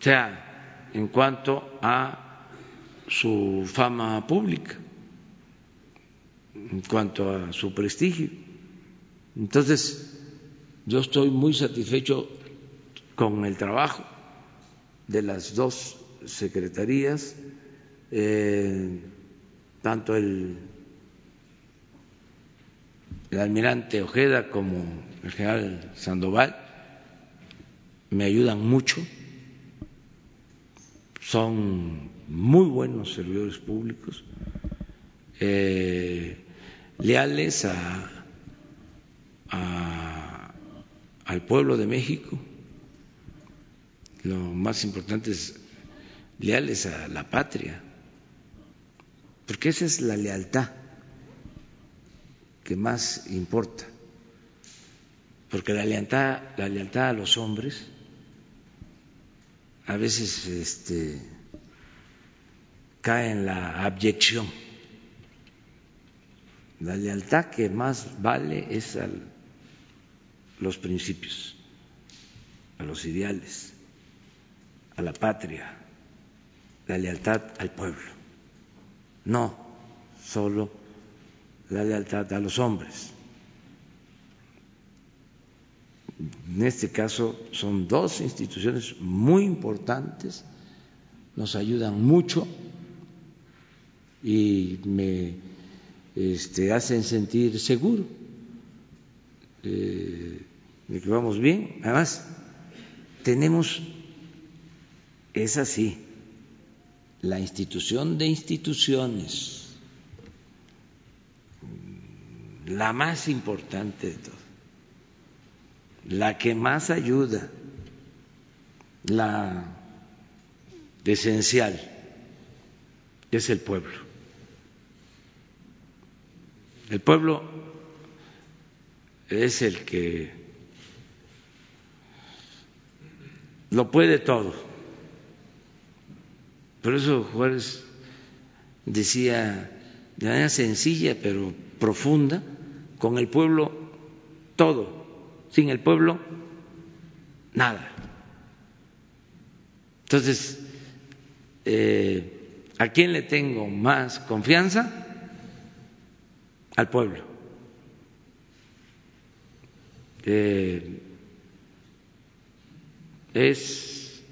o sea, en cuanto a su fama pública, en cuanto a su prestigio. Entonces, yo estoy muy satisfecho con el trabajo de las dos secretarías, eh, tanto el, el almirante Ojeda como el general Sandoval me ayudan mucho, son muy buenos servidores públicos, eh, leales a, al pueblo de México, lo más importante es leales a la patria, porque esa es la lealtad que más importa, porque la lealtad, la lealtad a los hombres a veces este, cae en la abyección. La lealtad que más vale es al los principios, a los ideales, a la patria, la lealtad al pueblo, no solo la lealtad a los hombres. En este caso son dos instituciones muy importantes, nos ayudan mucho y me este, hacen sentir seguro eh, de que vamos bien. Además, tenemos, es así, la institución de instituciones, la más importante de todas, la que más ayuda, la esencial, es el pueblo. El pueblo es el que lo puede todo. Por eso Juárez decía de manera sencilla pero profunda, con el pueblo todo, sin el pueblo nada. Entonces, eh, ¿a quién le tengo más confianza? Al pueblo. Eh, es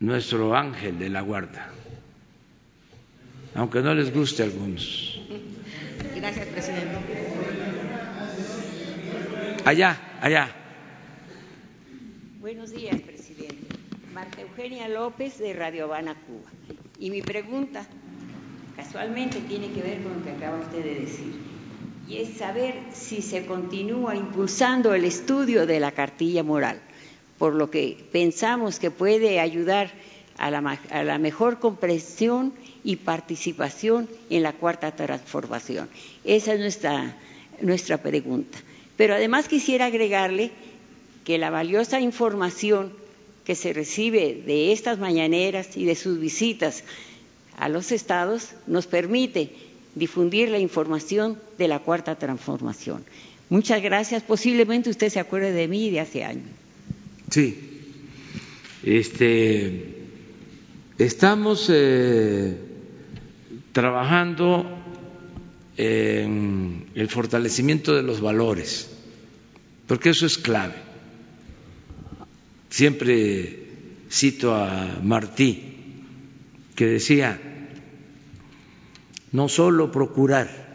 nuestro ángel de la guarda, aunque no les guste a algunos. Gracias, presidente. Allá, allá. Buenos días, presidente. Marta Eugenia López de Radio Habana, Cuba. Y mi pregunta casualmente tiene que ver con lo que acaba usted de decir y es saber si se continúa impulsando el estudio de la cartilla moral, por lo que pensamos que puede ayudar a la, mejor comprensión y participación en la cuarta transformación. Esa es nuestra, nuestra pregunta. Pero además quisiera agregarle que la valiosa información que se recibe de estas mañaneras y de sus visitas a los estados nos permite difundir la información de la cuarta transformación. Muchas gracias. Posiblemente usted se acuerde de mí de hace años. Sí. Este, estamos eh, trabajando en el fortalecimiento de los valores, porque eso es clave. Siempre cito a Martí, que decía, no solo procurar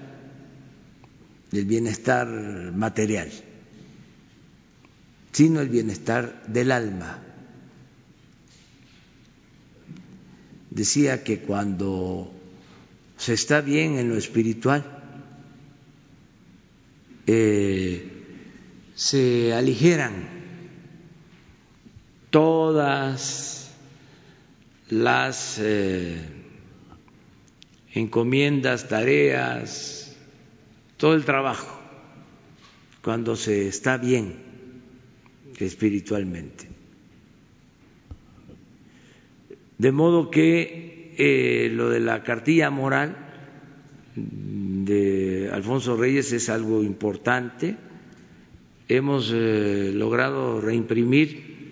el bienestar material, sino el bienestar del alma. Decía que cuando se está bien en lo espiritual, eh, se aligeran todas las eh, encomiendas, tareas, todo el trabajo, cuando se está bien espiritualmente. De modo que eh, lo de la cartilla moral de Alfonso Reyes es algo importante. Hemos eh, logrado reimprimir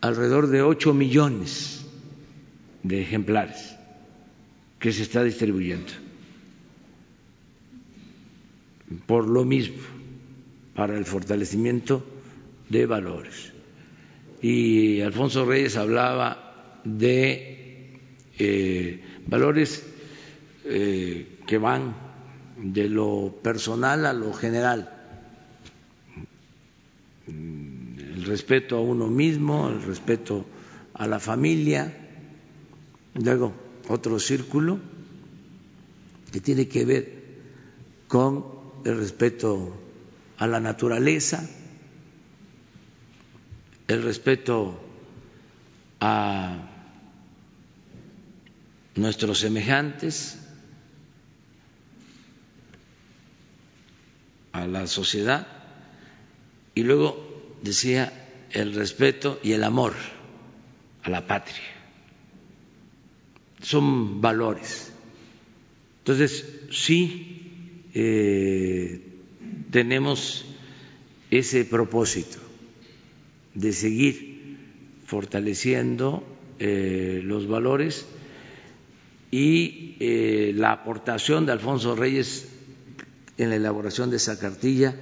alrededor de ocho millones de ejemplares que se está distribuyendo. Por lo mismo, para el fortalecimiento de valores. Y Alfonso Reyes hablaba de eh, valores eh, que van de lo personal a lo general. El respeto a uno mismo, el respeto a la familia, Luego, otro círculo que tiene que ver con el respeto a la naturaleza, el respeto a nuestros semejantes, a la sociedad, y luego decía el respeto y el amor a la patria. Son valores. Entonces, sí eh, tenemos ese propósito de seguir fortaleciendo eh, los valores y eh, la aportación de Alfonso Reyes en la elaboración de esa cartilla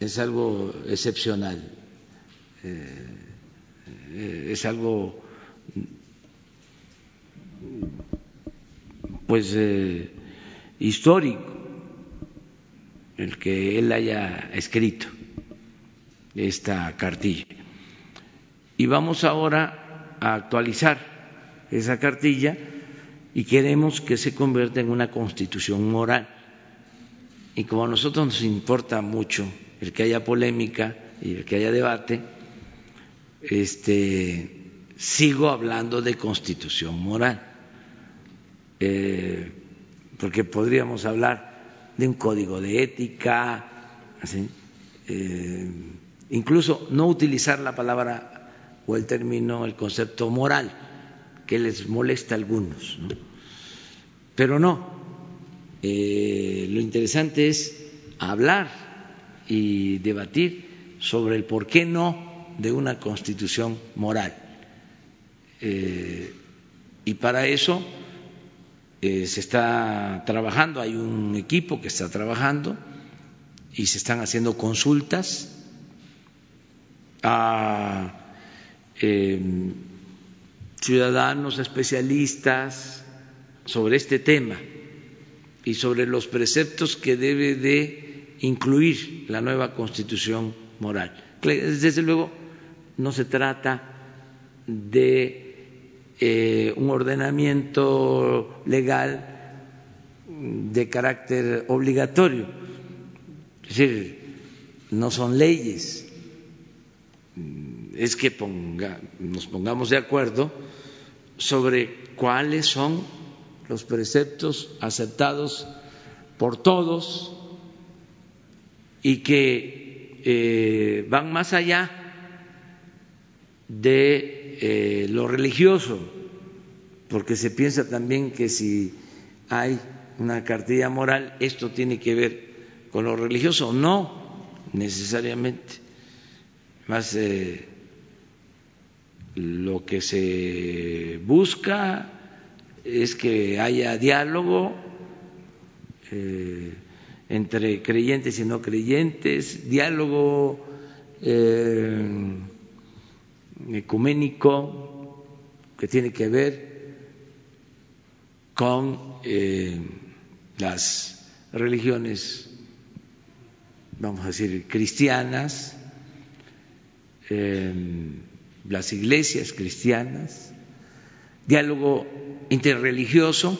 es algo excepcional, eh, es algo pues histórico el que él haya escrito esta cartilla. Y vamos ahora a actualizar esa cartilla y queremos que se convierta en una constitución moral. Y como a nosotros nos importa mucho el que haya polémica y el que haya debate, este, sigo hablando de constitución moral, eh, porque podríamos hablar de un código de ética, así, eh, incluso no utilizar la palabra o el término, el concepto moral, que les molesta a algunos. Pero no, eh, lo interesante es hablar y debatir sobre el por qué no de una constitución moral. Eh, y para eso eh, se está trabajando, hay un equipo que está trabajando y se están haciendo consultas a em, ciudadanos especialistas sobre este tema y sobre los preceptos que debe de incluir la nueva constitución moral. Desde luego, no se trata de eh, un ordenamiento legal de carácter obligatorio, es decir, no son leyes, es que nos pongamos de acuerdo sobre cuáles son los preceptos aceptados por todos y que eh, van más allá de eh, lo religioso, porque se piensa también que si hay una cartilla moral, esto tiene que ver con lo religioso, no necesariamente, más eh, lo que se busca es que haya diálogo eh, entre creyentes y no creyentes, diálogo eh, ecuménico que tiene que ver con las religiones vamos a decir, cristianas, em, las iglesias cristianas, diálogo interreligioso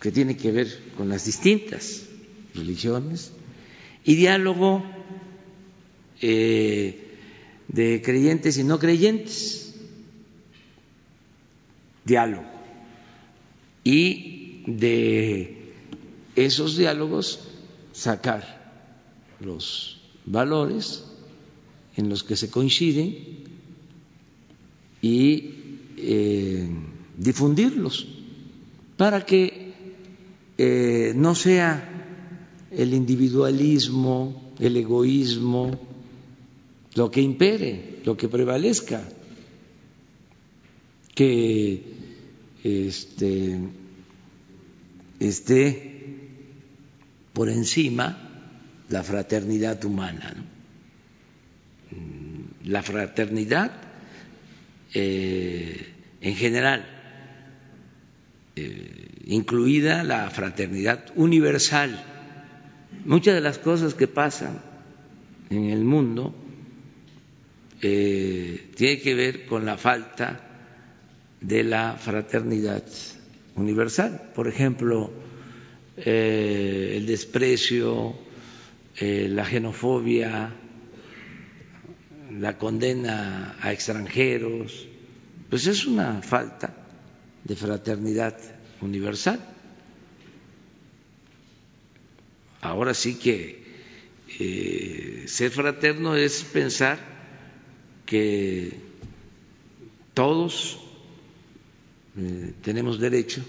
que tiene que ver con las distintas religiones y diálogo eh, de creyentes y no creyentes, diálogo. Y de esos diálogos sacar los valores en los que se coinciden y eh, difundirlos para que eh, no sea el individualismo, el egoísmo, lo que impere, lo que prevalezca, que este, esté por encima la fraternidad humana. Mm, la fraternidad eh, en general, eh, incluida la fraternidad universal. Muchas de las cosas que pasan en el mundo eh, tienen que ver con la falta de la fraternidad universal. Por ejemplo, eh, el desprecio, la xenofobia, la condena a extranjeros, pues es una falta de fraternidad universal. Ahora sí que eh, ser fraterno es pensar que todos tenemos derecho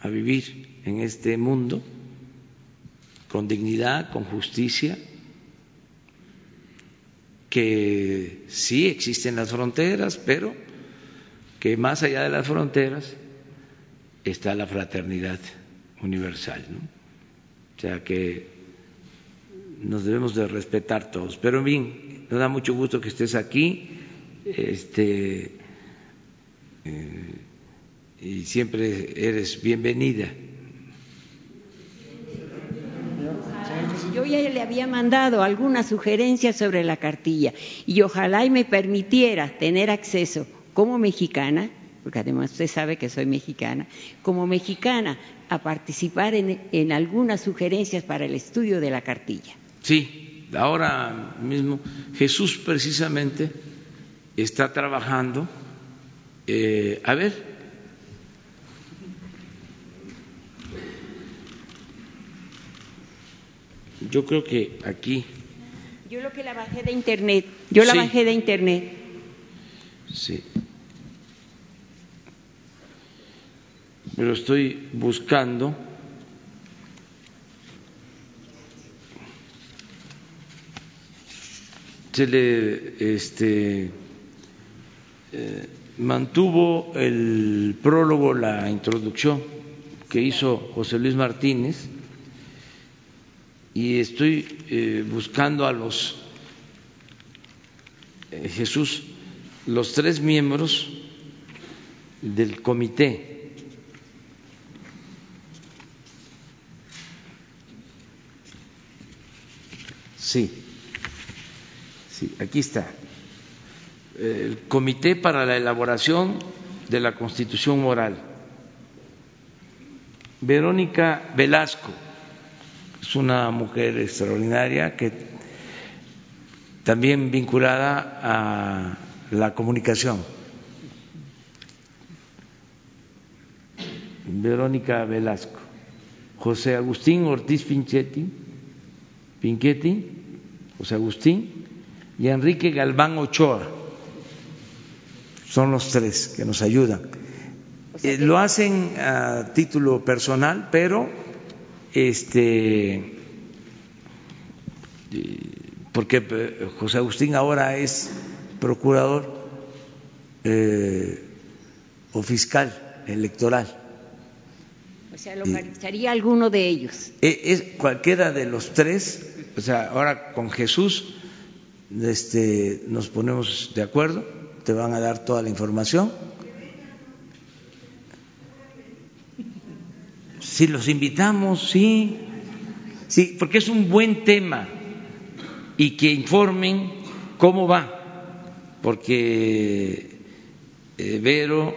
a vivir en este mundo con dignidad, con justicia, que sí existen las fronteras, pero que más allá de las fronteras está la fraternidad universal. ¿no? O sea que nos debemos de respetar todos. Pero bien, nos da mucho gusto que estés aquí. Este, eh, y siempre eres bienvenida. Yo ya le había mandado algunas sugerencias sobre la cartilla y ojalá y me permitiera tener acceso como mexicana, porque además usted sabe que soy mexicana, como mexicana a participar en, en algunas sugerencias para el estudio de la cartilla. Sí, ahora mismo Jesús precisamente está trabajando. Eh, a ver, yo creo que aquí. Yo lo que la bajé de internet, yo la Sí. bajé de internet. Sí. Pero estoy buscando. Se le este, eh, mantuvo el prólogo, la introducción que hizo José Luis Martínez y estoy eh, buscando a los eh, Jesús, los tres miembros del comité. Sí, sí, aquí está. El Comité para la Elaboración de la Constitución Moral. Verónica Velasco es una mujer extraordinaria que también vinculada a la comunicación. Verónica Velasco, José Agustín Ortiz Pinchetti, Pinchetti, José Agustín y Enrique Galván Ochoa. Son los tres que nos ayudan. Eh, lo hacen a título personal, pero este eh, porque eh, José Agustín ahora es procurador eh, o fiscal electoral. O sea, localizaría alguno de ellos. E- Es cualquiera de los tres, o sea, ahora con Jesús este, nos ponemos de acuerdo, te van a dar toda la información. Si los invitamos, sí, sí, porque es un buen tema. Y que informen cómo va, porque eh, Vero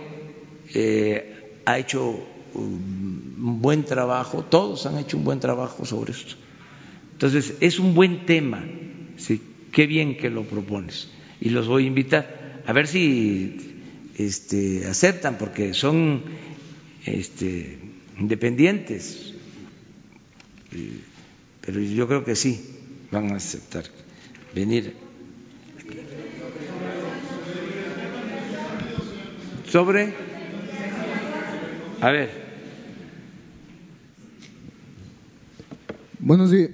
eh, ha hecho un buen trabajo, todos han hecho un buen trabajo sobre esto. Entonces, es un buen tema, sí, qué bien que lo propones. Y los voy a invitar. A ver si este, aceptan, porque son este, independientes. Pero yo creo que sí, van a aceptar venir. Sobre, a ver. Buenos días,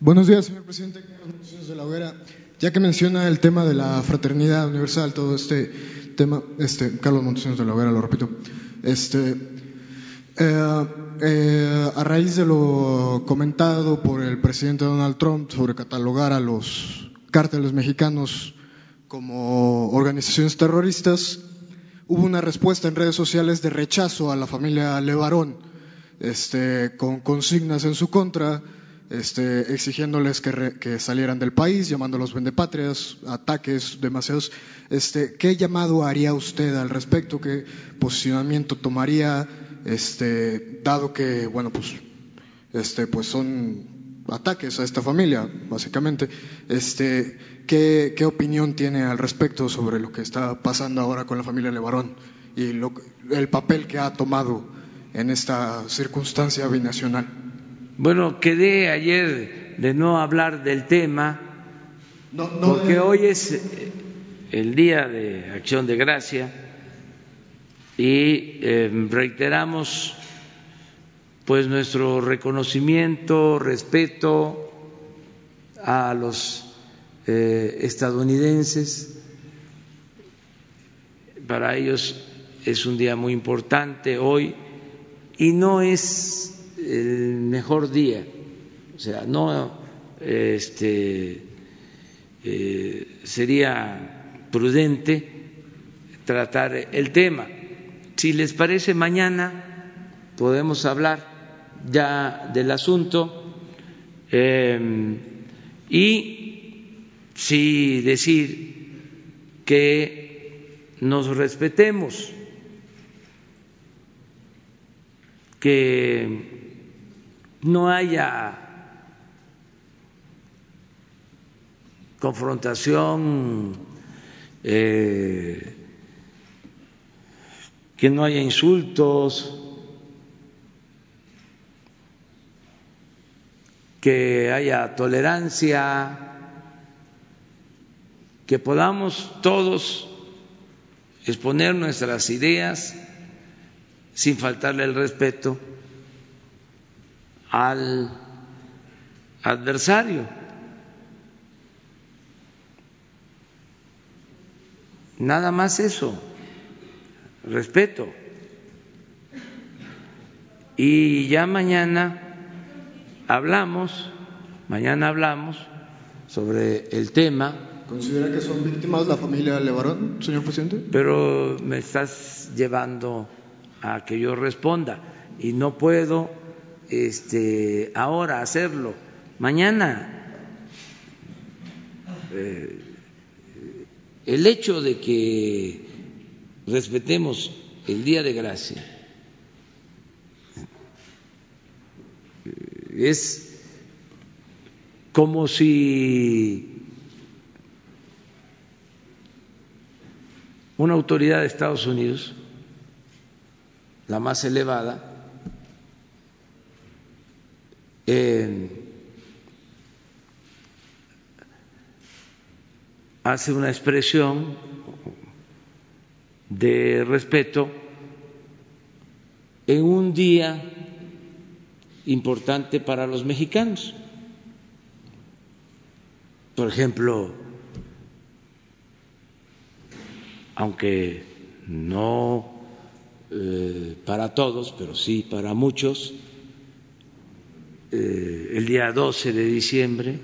buenos días, señor presidente. De la Hoguera. Ya que menciona el tema de la fraternidad universal, todo este tema, este Carlos Montesiones de la Hoguera, lo repito. Este, eh, eh, a raíz de lo comentado por el presidente Donald Trump sobre catalogar a los cárteles mexicanos como organizaciones terroristas, hubo una respuesta en redes sociales de rechazo a la familia Levarón, este, con consignas en su contra, este, exigiéndoles que, re- que salieran del país, llamándolos vendepatrias, ataques demasiados. Este, ¿Qué llamado haría usted al respecto? ¿Qué posicionamiento tomaría, este, dado que, bueno, pues, este, pues son ataques a esta familia, básicamente? Este, ¿qué, ¿Qué opinión tiene al respecto sobre lo que está pasando ahora con la familia Levarón y lo, el papel que ha tomado en esta circunstancia binacional? Bueno, quedé ayer de no hablar del tema No, no porque de- hoy es eh, el día de acción de gracia y eh, reiteramos pues nuestro reconocimiento, respeto a los eh, estadounidenses. Para ellos es un día muy importante hoy y no es el mejor día, o sea, no este, eh, sería prudente tratar el tema. Si les parece, mañana podemos hablar ya del asunto. Eh, y sí decir que nos respetemos, que no haya confrontación, eh, que no haya insultos, que haya tolerancia, que podamos todos exponer nuestras ideas sin faltarle el respeto al adversario. Nada más eso, respeto. Y ya mañana hablamos, mañana hablamos sobre el tema. ¿Considera que son víctimas la familia Levarón, señor presidente? Pero me estás llevando a que yo responda y no puedo este, ahora hacerlo. Mañana. Eh, el hecho de que respetemos el Día de Gracia. Es como si una autoridad de Estados Unidos, la más elevada, hace una expresión de respeto en un día importante para los mexicanos. Por ejemplo, aunque no eh, para todos, pero sí para muchos, eh, el día 12 de diciembre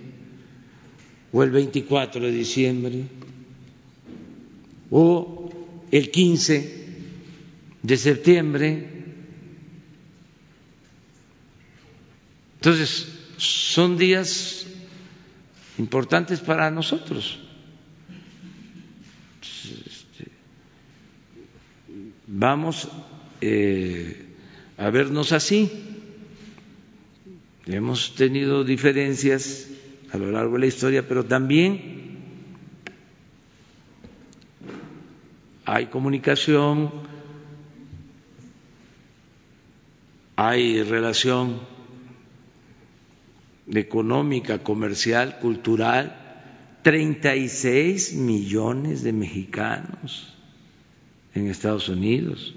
o el 24 de diciembre o el 15 de septiembre. Entonces, son días importantes para nosotros. Este, vamos eh, a vernos así. Hemos tenido diferencias a lo largo de la historia, pero también hay comunicación, hay relación económica, comercial, cultural, 36 millones de mexicanos en Estados Unidos.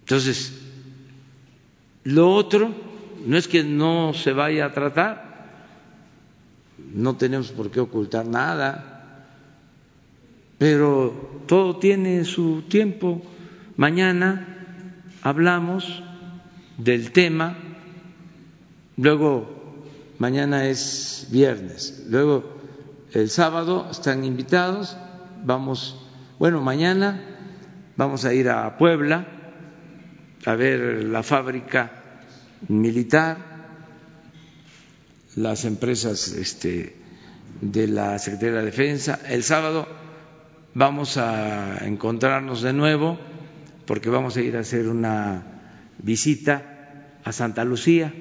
Entonces, lo otro no es que no se vaya a tratar, no tenemos por qué ocultar nada, pero todo tiene su tiempo. Mañana hablamos del tema, luego mañana es viernes, luego el sábado están invitados, vamos, bueno, mañana vamos a ir a Puebla a ver la fábrica militar, las empresas este, de la Secretaría de la Defensa. El sábado vamos a encontrarnos de nuevo porque vamos a ir a hacer una visita a Santa Lucía.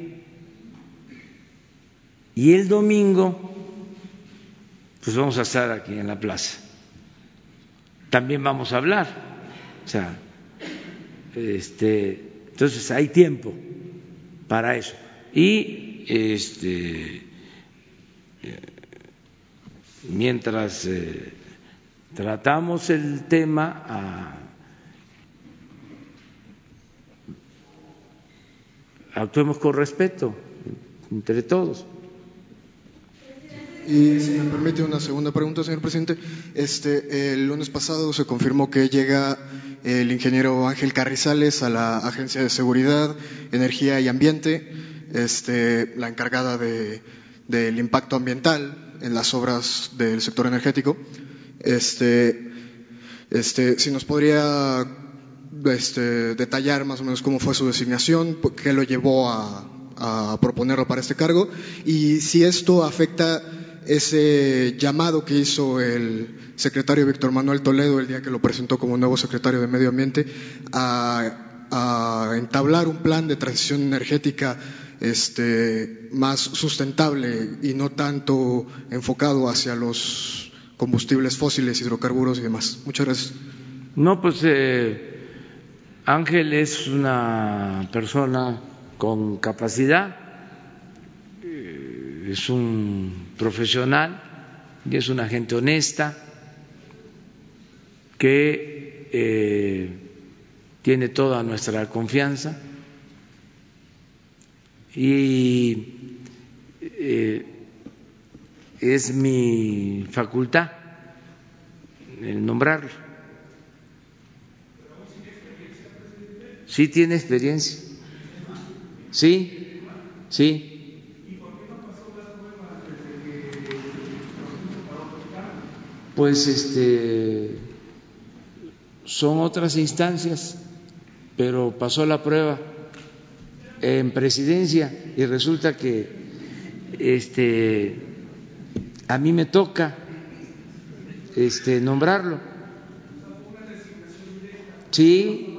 Y el domingo, pues vamos a estar aquí en la plaza. También vamos a hablar. O sea, este, entonces hay tiempo para eso. Y este, mientras eh, tratamos el tema actuemos con respeto entre todos. Y si me permite una segunda pregunta, señor presidente. Este, el lunes pasado se confirmó que llega el ingeniero Ángel Carrizales a la Agencia de Seguridad, Energía y Ambiente, este, la encargada de, del impacto ambiental en las obras del sector energético. Este, este, si nos podría este, detallar más o menos cómo fue su designación, qué lo llevó a, proponerlo para este cargo y si esto afecta ese llamado que hizo el secretario Víctor Manuel Toledo el día que lo presentó como nuevo secretario de Medio Ambiente a entablar un plan de transición energética este, más sustentable y no tanto enfocado hacia los combustibles fósiles, hidrocarburos y demás. Muchas gracias. No, pues eh, Ángel es una persona con capacidad, eh, es un profesional y es una gente honesta que eh, tiene toda nuestra confianza y eh, es mi facultad el nombrarlo. Sí tiene experiencia. Sí, sí. Pues este son otras instancias, pero pasó la prueba en presidencia y resulta que este a mí me toca este nombrarlo. Sí,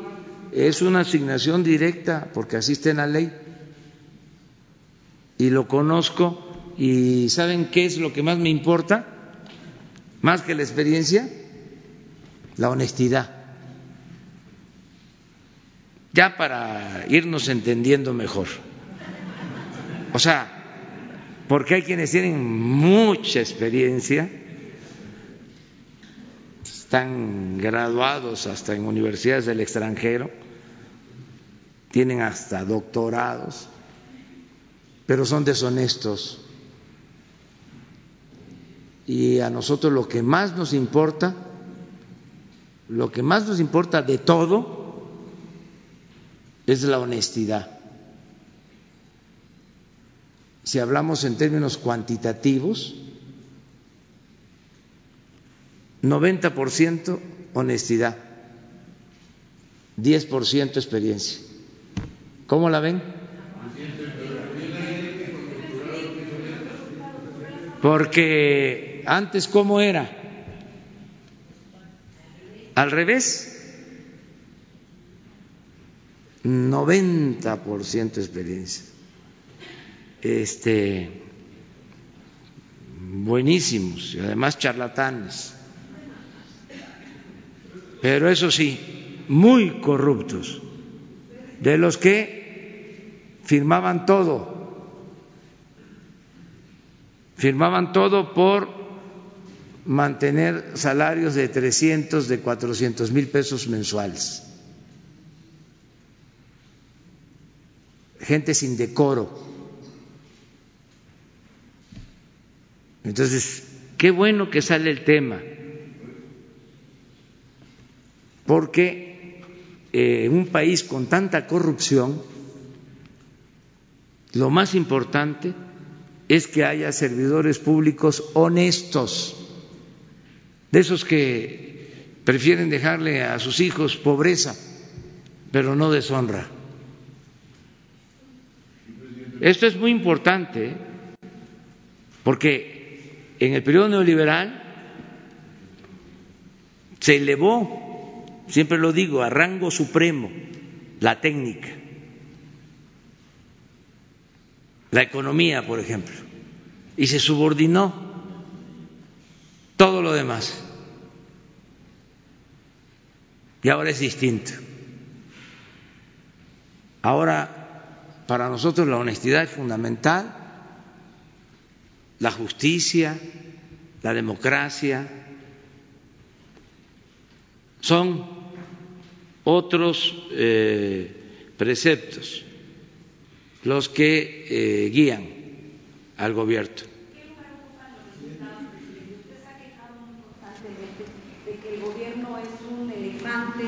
es una asignación directa porque así está en la ley. Y lo conozco y ¿saben qué es lo que más me importa? Más que la experiencia, la honestidad ya para irnos entendiendo mejor. O sea, porque hay quienes tienen mucha experiencia, están graduados hasta en universidades del extranjero, tienen hasta doctorados, pero son deshonestos. Y a nosotros lo que más nos importa, lo que más nos importa de todo, es la honestidad. Si hablamos en términos cuantitativos, 90% honestidad, 10% experiencia. ¿Cómo la ven? Porque antes, ¿cómo era? Al revés. 90% experiencia. Este, buenísimos y además charlatanes. Pero eso sí, muy corruptos, de los que firmaban todo, firmaban todo por mantener salarios de 300, de 400 mil pesos mensuales. Gente sin decoro. Entonces, qué bueno que sale el tema, porque eh, en un país con tanta corrupción, lo más importante es que haya servidores públicos honestos, de esos que prefieren dejarle a sus hijos pobreza, pero no deshonra. Esto es muy importante porque en el periodo neoliberal se elevó, siempre lo digo, a rango supremo la técnica, la economía, por ejemplo, y se subordinó todo lo demás. Y ahora es distinto. Ahora para nosotros la honestidad es fundamental, la justicia, la democracia, son otros eh, preceptos los que eh, guían al gobierno. de que el gobierno es un elefante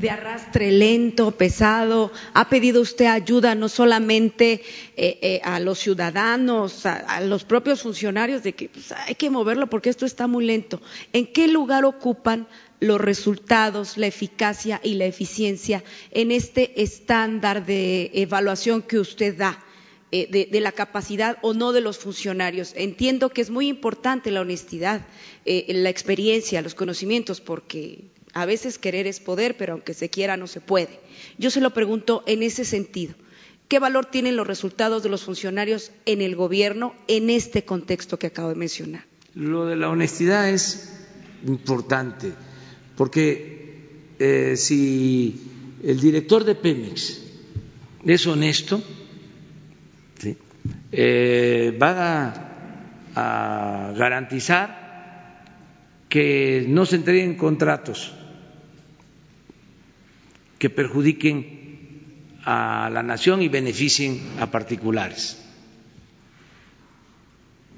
de arrastre lento, pesado. Ha pedido usted ayuda no solamente eh, eh, a los ciudadanos, a, los propios funcionarios, de que pues, hay que moverlo porque esto está muy lento. ¿En qué lugar ocupan los resultados, la eficacia y la eficiencia en este estándar de evaluación que usted da? Eh, de, la capacidad o no de los funcionarios. Entiendo que es muy importante la honestidad, la experiencia, los conocimientos, porque a veces querer es poder, pero aunque se quiera no se puede. Yo se lo pregunto en ese sentido. ¿Qué valor tienen los resultados de los funcionarios en el gobierno en este contexto que acabo de mencionar? Lo de la honestidad es importante, porque eh, si el director de Pemex es honesto, eh, va a garantizar que no se entreguen contratos que perjudiquen a la nación y beneficien a particulares.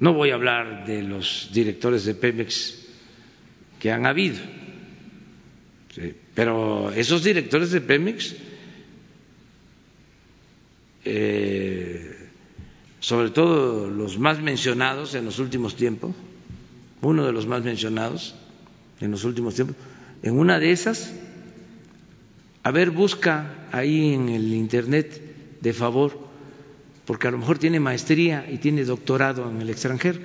No voy a hablar de los directores de Pemex que han habido, pero esos directores de Pemex, eh, sobre todo los más mencionados en los últimos tiempos, uno de los más mencionados en los últimos tiempos, en una de esas a ver, busca ahí en el Internet de favor, porque a lo mejor tiene maestría y tiene doctorado en el extranjero.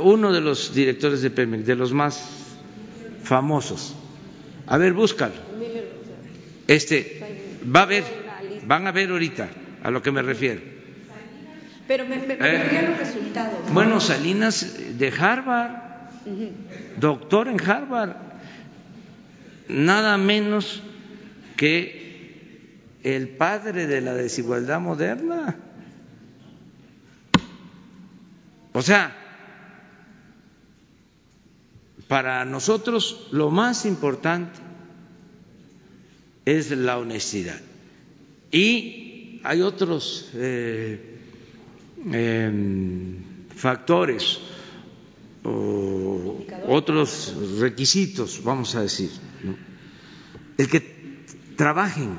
Uno de los directores de Pemex, de los más famosos. A ver, búscalo. Este, va a ver, van a ver ahorita a lo que me refiero. Pero me, me, eh, los resultados. Bueno, Salinas de Harvard, doctor en Harvard nada menos que el padre de la desigualdad moderna. O sea, para nosotros lo más importante es la honestidad. Y hay otros eh, em, factores o otros requisitos, vamos a decir el que trabajen,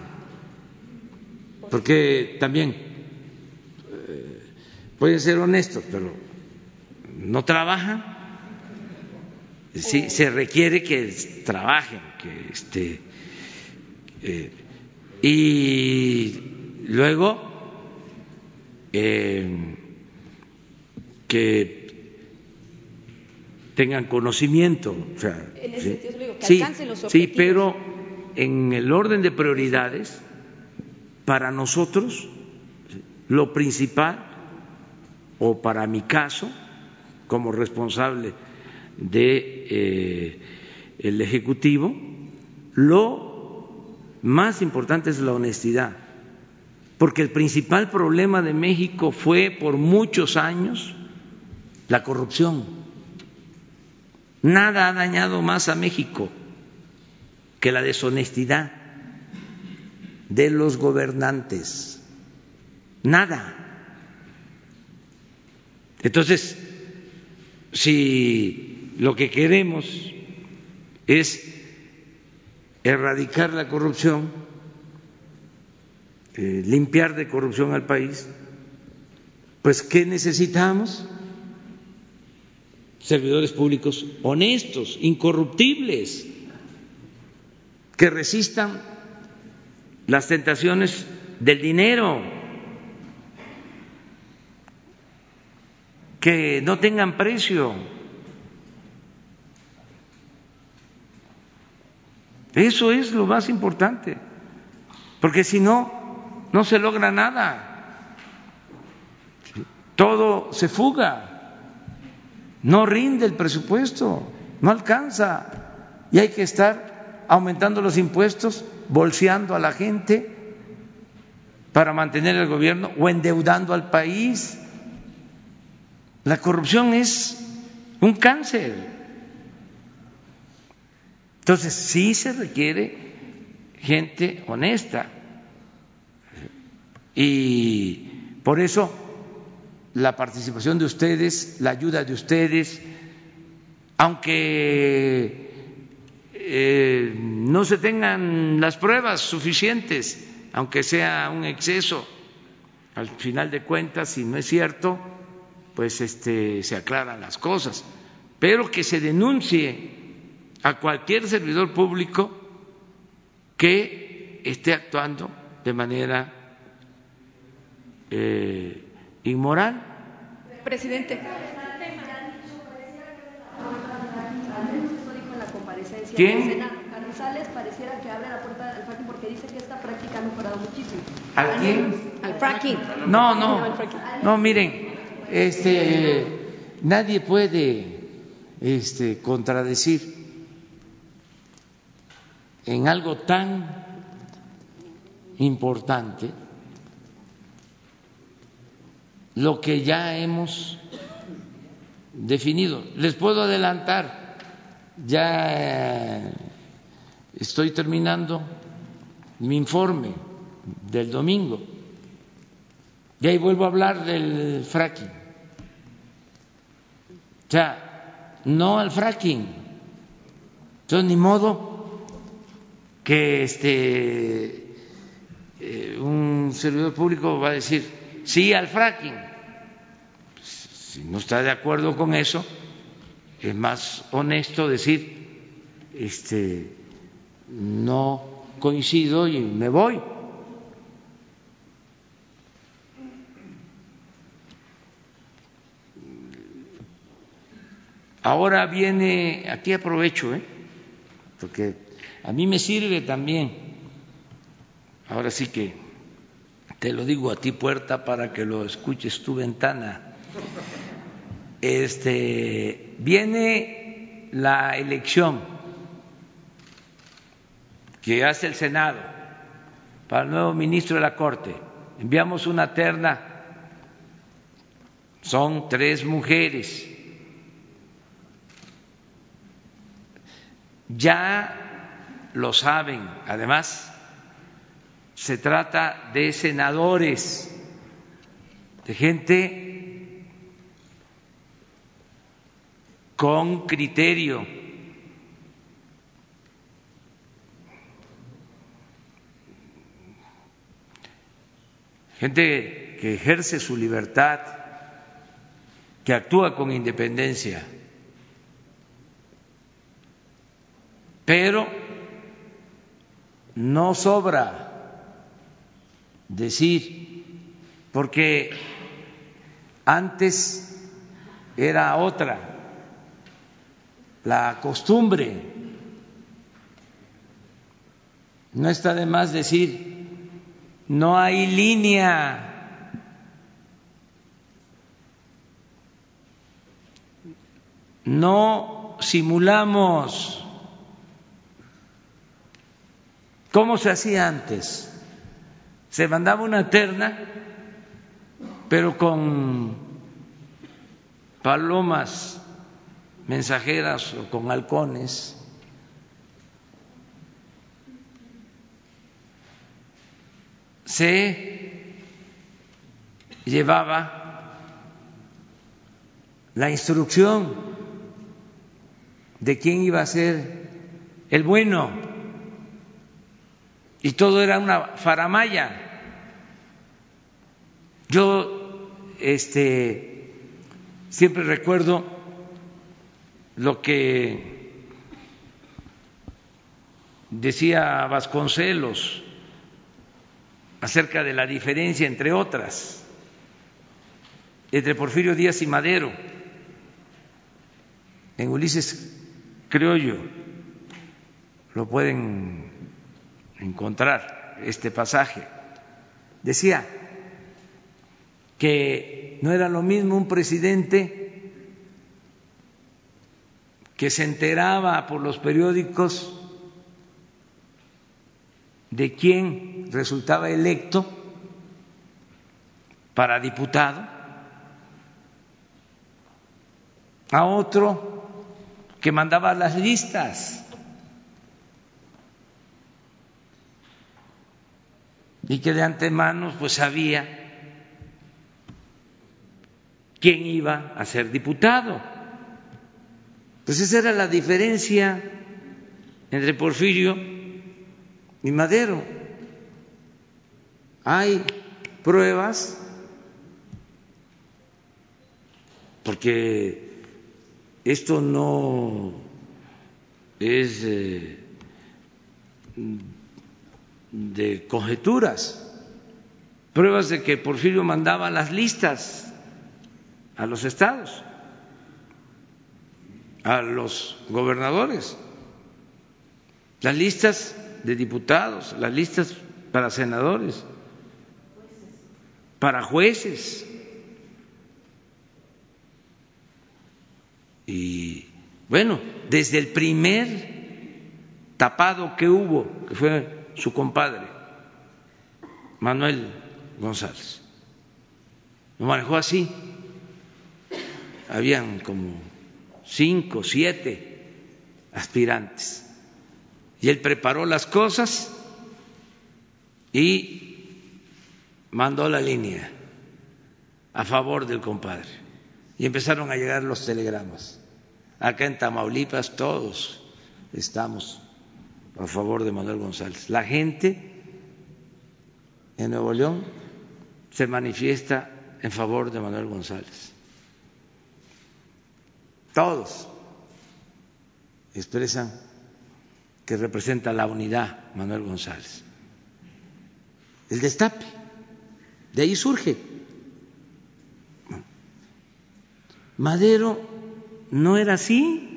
porque también eh, pueden ser honestos, pero no trabajan. Sí, se requiere que trabajen, que este, eh, y luego eh, que tengan conocimiento. O sea, sí, sí, pero en el orden de prioridades, para nosotros, lo principal, o para mi caso, como responsable de eh, el ejecutivo, lo más importante es la honestidad, porque el principal problema de México fue por muchos años la corrupción Nada ha dañado más a México que la deshonestidad de los gobernantes. Nada. Entonces, si lo que queremos es erradicar la corrupción, eh, limpiar de corrupción al país, pues ¿qué necesitamos? Servidores públicos honestos, incorruptibles, que resistan las tentaciones del dinero, que no tengan precio. Eso es lo más importante, porque si no, no se logra nada. Todo se fuga no rinde el presupuesto, no alcanza y hay que estar aumentando los impuestos, bolseando a la gente para mantener el gobierno o endeudando al país. La corrupción es un cáncer Entonces, sí se requiere gente honesta. Y por eso la participación de ustedes, la ayuda de ustedes, aunque eh, no se tengan las pruebas suficientes, aunque sea un exceso, al final de cuentas, si no es cierto, pues este, se aclaran las cosas. Pero que se denuncie a cualquier servidor público que esté actuando de manera eh, inmoral. Presidente. ¿Quién? Carrizales pareciera que abre la puerta al fracking porque dice que esta práctica ha mejorado muchísimo. ¿Al quién? Al fracking. No, no, no, miren, este, nadie puede este, contradecir en algo tan importante lo que ya hemos definido. Les puedo adelantar, ya estoy terminando mi informe del domingo y ahí vuelvo a hablar del fracking. O sea, no al fracking. Entonces, ni modo que este eh, un servidor público va a decir sí al fracking. Si no está de acuerdo con eso, es más honesto decir, este, no coincido y me voy. Ahora viene, aquí aprovecho, ¿eh? porque a mí me sirve también, ahora sí que te lo digo a ti puerta para que lo escuches tu ventana. Este viene la elección que hace el Senado para el nuevo ministro de la Corte. Enviamos una terna, son tres mujeres. Ya lo saben, además, se trata de senadores, de gente con criterio. Gente que ejerce su libertad, que actúa con independencia, pero no sobra decir, porque antes era otra la costumbre. No está de más decir, no hay línea. No simulamos. ¿Cómo se hacía antes? Se mandaba una terna, pero con palomas mensajeras o con halcones. Se llevaba la instrucción de quién iba a ser el bueno y todo era una faramaya. Yo este, siempre recuerdo lo que decía Vasconcelos acerca de la diferencia, entre otras, entre Porfirio Díaz y Madero, en Ulises Criollo, lo pueden encontrar este pasaje. Decía que no era lo mismo un presidente que se enteraba por los periódicos de quién resultaba electo para diputado, a otro que mandaba las listas. Y que de antemano pues sabía quién iba a ser diputado. Pues esa era la diferencia entre Porfirio y Madero. Hay pruebas porque esto no es eh, de conjeturas, pruebas de que Porfirio mandaba las listas a los estados, a los gobernadores, las listas de diputados, las listas para senadores, para jueces. Y bueno, desde el primer tapado que hubo, que fue su compadre, Manuel González, lo manejó así. Habían como cinco, siete aspirantes. Y él preparó las cosas y mandó la línea a favor del compadre. Y empezaron a llegar los telegramas. Acá en Tamaulipas todos estamos a favor de Manuel González. La gente en Nuevo León se manifiesta en favor de Manuel González. Todos expresan que representa la unidad Manuel González. El destape, de ahí surge. Madero no era así.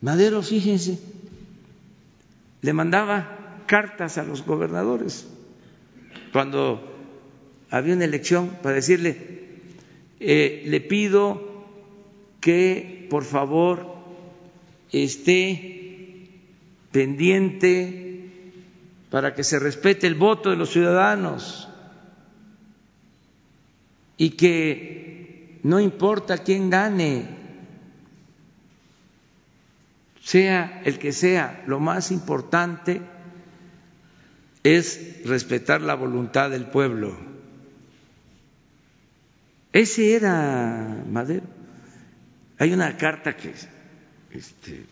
Madero, fíjense, le mandaba cartas a los gobernadores cuando había una elección para decirle, eh, le pido que por favor esté pendiente para que se respete el voto de los ciudadanos y que no importa quién gane, sea el que sea, lo más importante es respetar la voluntad del pueblo. Ese era Madero. Hay una carta que este,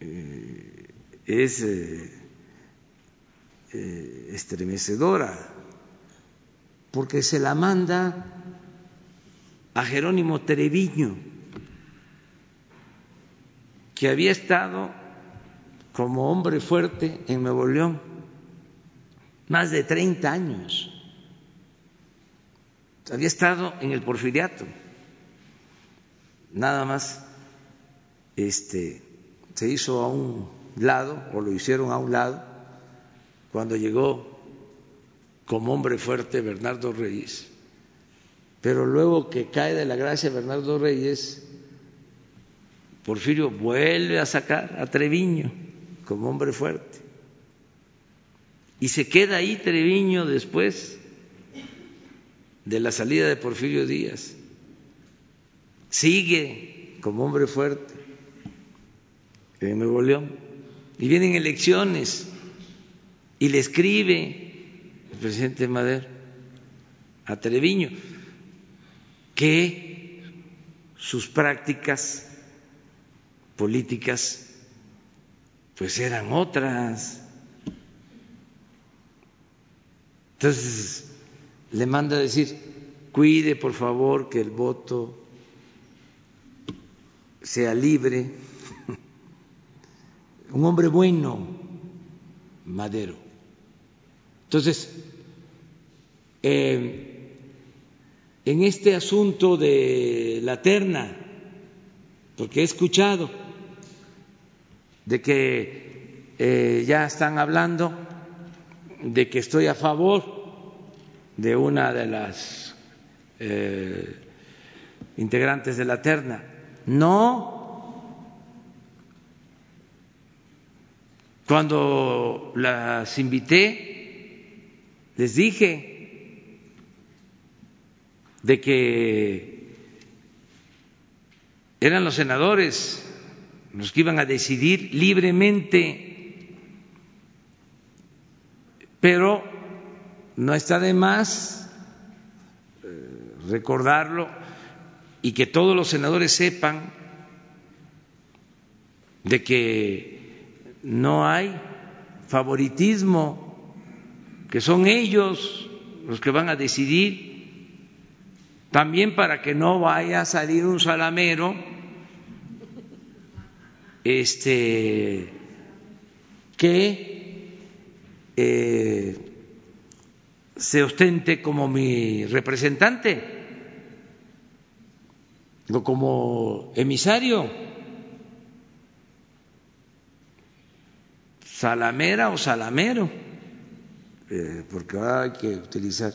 eh, es eh, eh, estremecedora porque se la manda a Jerónimo Treviño que había estado como hombre fuerte en Nuevo León más de 30 años. Había estado en el porfiriato. Nada más este se hizo a un lado o lo hicieron a un lado cuando llegó como hombre fuerte Bernardo Reyes. Pero luego que cae de la gracia Bernardo Reyes, Porfirio vuelve a sacar a Treviño como hombre fuerte. Y se queda ahí Treviño después de la salida de Porfirio Díaz. Sigue como hombre fuerte en Nuevo León. Y vienen elecciones y le escribe el presidente Madero a Treviño que sus prácticas políticas pues eran otras. Entonces le manda a decir, cuide por favor que el voto sea libre. Un hombre bueno, Madero. Entonces, eh, en este asunto de la terna, porque he escuchado, de que eh, ya están hablando de que estoy a favor de una de las eh, integrantes de la terna. No, cuando las invité, les dije de que eran los senadores los que iban a decidir libremente no está de más eh, recordarlo y que todos los senadores sepan de que no hay favoritismo, que son ellos los que van a decidir, también para que no vaya a salir un salamero este que eh, se ostente como mi representante o como emisario. Salamera o salamero, eh, porque ahora hay que utilizar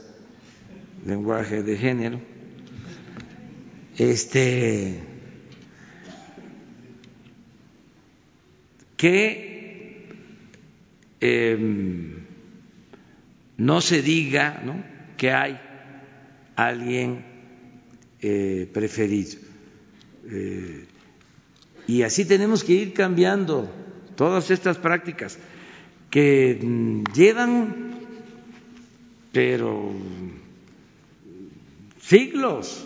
lenguaje de género. Este que eh, no se diga que hay alguien eh, preferido. Eh, y así tenemos que ir cambiando todas estas prácticas que mm, llevan, pero siglos.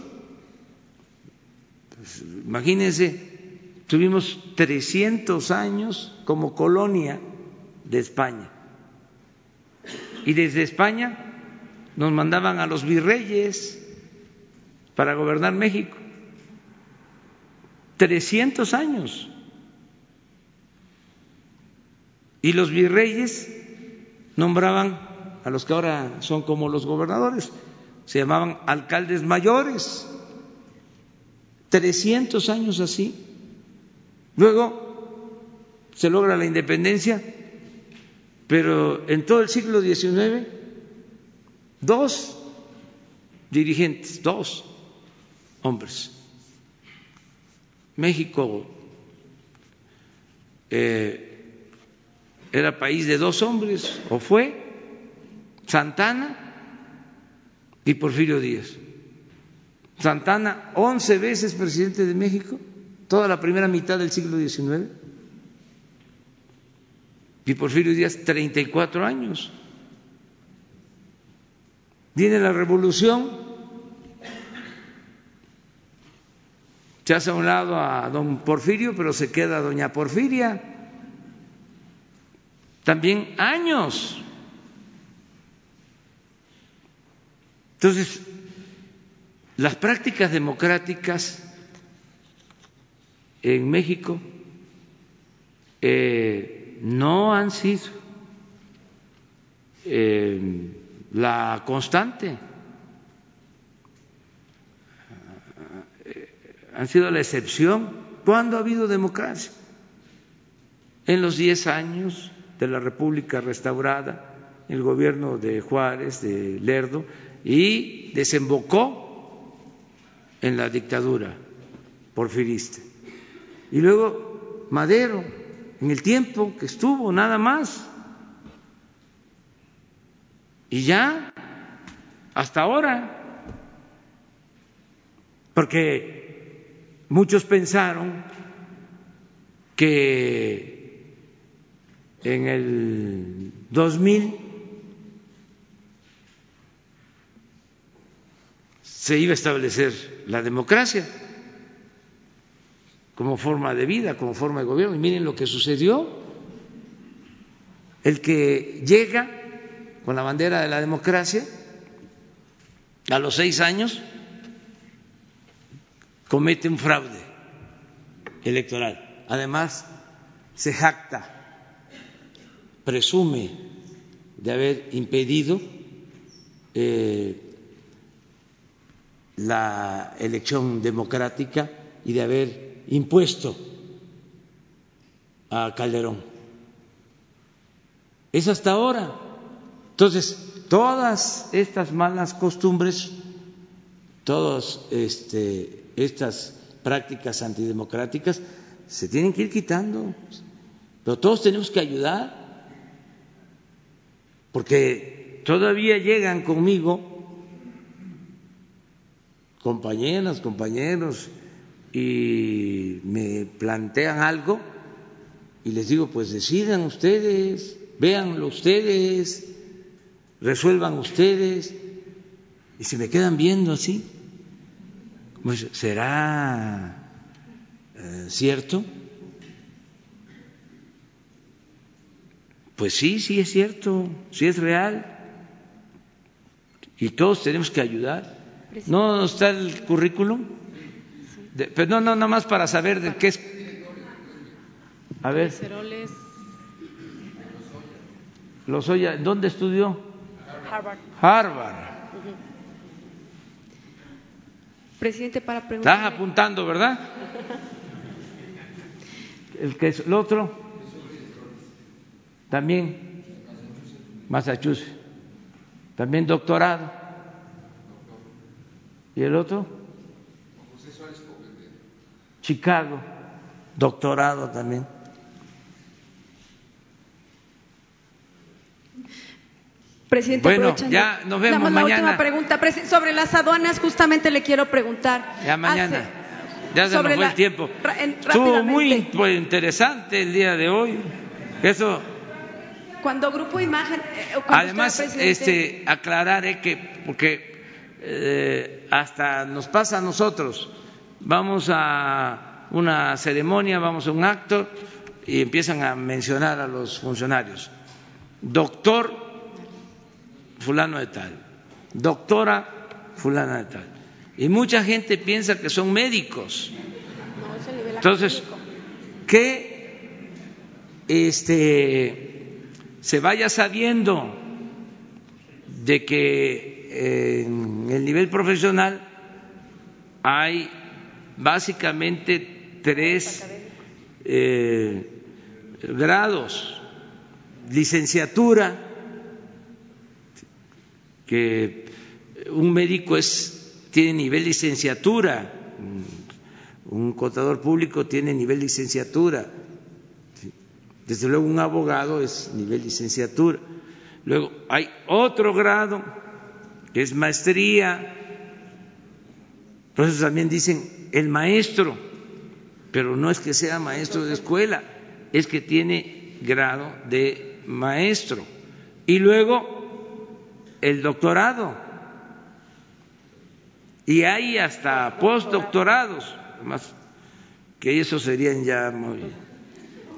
Pues, imagínense, tuvimos 300 años como colonia de España y desde España nos mandaban a los virreyes para gobernar México. 300 años. Y los virreyes nombraban a los que ahora son como los gobernadores, se llamaban alcaldes mayores. 300 años así. Luego se logra la independencia pero en todo el siglo XIX, dos dirigentes, dos hombres. México eh, era país de dos hombres, o fue Santana y Porfirio Díaz. Santana, once veces presidente de México, toda la primera mitad del siglo XIX y Porfirio Díaz 34 años. Viene la revolución, se hace a un lado a don Porfirio, pero se queda doña Porfiria. También años. Entonces, las prácticas democráticas en México eh, no han sido eh, la constante, han sido la excepción. ¿Cuándo ha habido democracia? En los diez años de la República restaurada, el gobierno de Juárez, de Lerdo, y desembocó en la dictadura porfirista. Y luego Madero en el tiempo que estuvo, nada más. Y ya, hasta ahora, porque muchos pensaron que en el 2000 se iba a establecer la democracia como forma de vida, como forma de gobierno. Y miren lo que sucedió. El que llega con la bandera de la democracia, a los seis años, comete un fraude electoral. Además, se jacta, presume de haber impedido eh, la elección democrática y de haber impuesto a Calderón. Es hasta ahora. Entonces, todas estas malas costumbres, todas este, estas prácticas antidemocráticas, se tienen que ir quitando. Pero todos tenemos que ayudar, porque todavía llegan conmigo compañeras, compañeros, y me plantean algo y les digo, pues decidan ustedes, véanlo ustedes, resuelvan ustedes. Y se me quedan viendo así, pues, ¿será eh, cierto? Pues sí, sí es cierto, sí es real. Y todos tenemos que ayudar. ¿No está el currículum? Pero pues no, no, nada más para saber de qué es. A ver. Lozoya, ¿dónde estudió? Harvard. Harvard. Presidente, para preguntar. Estás apuntando, ¿verdad? El que es el otro. También. Massachusetts. También doctorado. ¿Y el otro? Chicago. Doctorado también. Presidente, bueno, ya nos vemos la mañana. última pregunta sobre las aduanas, justamente le quiero preguntar. Ya mañana. ya se nos fue el tiempo. Estuvo muy interesante el día de hoy. Eso. Cuando Grupo Imagen. Eh, además, este, aclararé que porque eh, hasta nos pasa a nosotros. Vamos a una ceremonia, vamos a un acto y empiezan a mencionar a los funcionarios. Doctor fulano de tal, doctora fulana de tal. Y mucha gente piensa que son médicos. Entonces, que este, se vaya sabiendo de que en el nivel profesional hay básicamente tres eh, grados, licenciatura, que un médico es, tiene nivel licenciatura, un contador público tiene nivel licenciatura, desde luego un abogado es nivel licenciatura. Luego hay otro grado que es maestría, por eso también dicen el maestro, pero no es que sea maestro de escuela, es que tiene grado de maestro. Y luego el doctorado y hay hasta postdoctorados, más que eso serían ya muy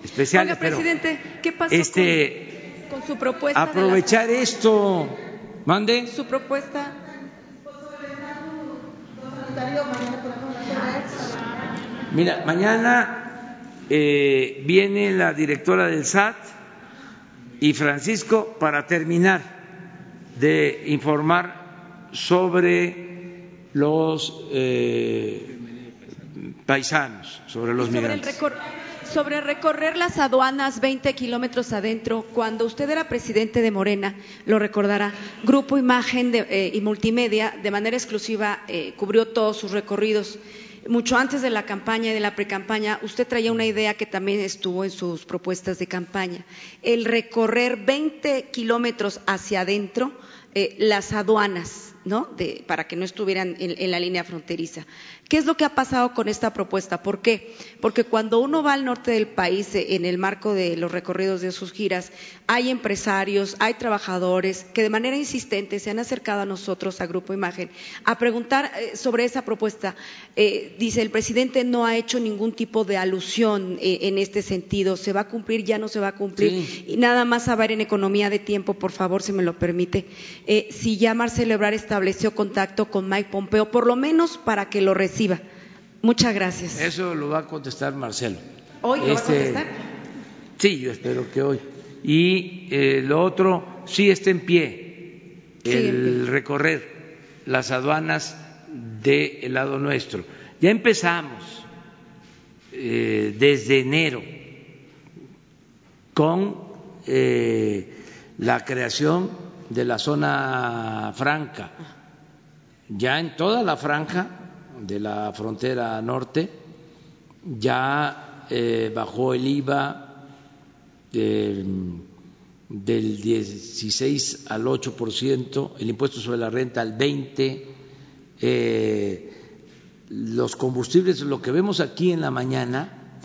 especiales. Oiga, presidente, ¿qué pasó este, con, su propuesta? Aprovechar esto, mande. Su propuesta. Mira, mañana eh, viene la directora del SAT y Francisco para terminar de informar sobre los eh, paisanos, sobre los migrantes. Sobre recorrer las aduanas 20 kilómetros adentro, cuando usted era presidente de Morena, lo recordará, Grupo Imagen eh, y Multimedia, de manera exclusiva, eh, cubrió todos sus recorridos mucho antes de la campaña y de la precampaña, usted traía una idea que también estuvo en sus propuestas de campaña, el recorrer 20 kilómetros hacia adentro eh, las aduanas, ¿no? para que no estuvieran en, la línea fronteriza. ¿Qué es lo que ha pasado con esta propuesta? ¿Por qué? Porque cuando uno va al norte del país eh, en el marco de los recorridos de sus giras, hay empresarios, hay trabajadores que de manera insistente se han acercado a nosotros, a Grupo Imagen, a preguntar eh, sobre esa propuesta. Eh, dice, el presidente no ha hecho ningún tipo de alusión en este sentido. ¿Se va a cumplir? ¿Ya no se va a cumplir? Y nada más a ver en economía de tiempo, por favor, si me lo permite. si ya Marcelo Ebrard estableció contacto con Mike Pompeo, por lo menos para que lo reciba Muchas gracias. Eso lo va a contestar Marcelo. ¿Hoy lo va a este, contestar? Sí, yo espero que hoy. Y eh, lo otro, sí está en pie el recorrer las aduanas del lado nuestro. Ya empezamos eh, desde enero con eh, la creación de la zona franca. Ya en toda la franja de la frontera norte, ya eh, bajó el IVA del 16 al 8%, el impuesto sobre la renta al 20%, eh, los combustibles, lo que vemos aquí en la mañana,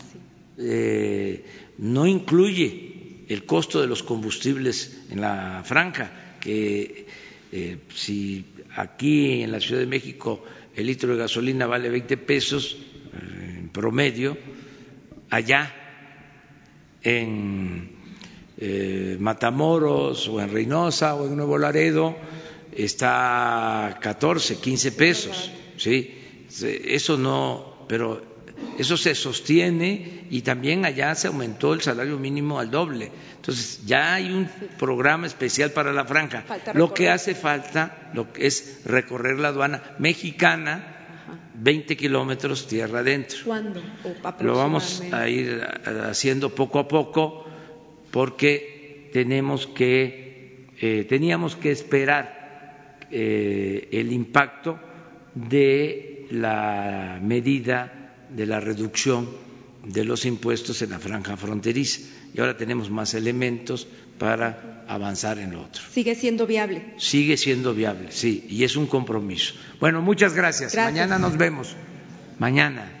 eh, no incluye el costo de los combustibles en la franja que eh, si aquí en la Ciudad de México el litro de gasolina vale 20 pesos en promedio, allá en eh, Matamoros o en Reynosa o en Nuevo Laredo está 14, 15 pesos, ¿sí? Eso no, pero eso se sostiene y también allá se aumentó el salario mínimo al doble. Entonces, ya hay un programa especial para la franja. Lo que hace falta lo que es recorrer la aduana mexicana 20 kilómetros tierra adentro. ¿Cuándo? Lo vamos a ir haciendo poco a poco porque tenemos que, eh, teníamos que esperar eh, el impacto de la medida de la reducción de los impuestos en la franja fronteriza. Y ahora tenemos más elementos para avanzar en lo otro. ¿Sigue siendo viable? Sigue siendo viable, sí, y es un compromiso. Bueno, muchas gracias. gracias. Mañana nos vemos. Mañana.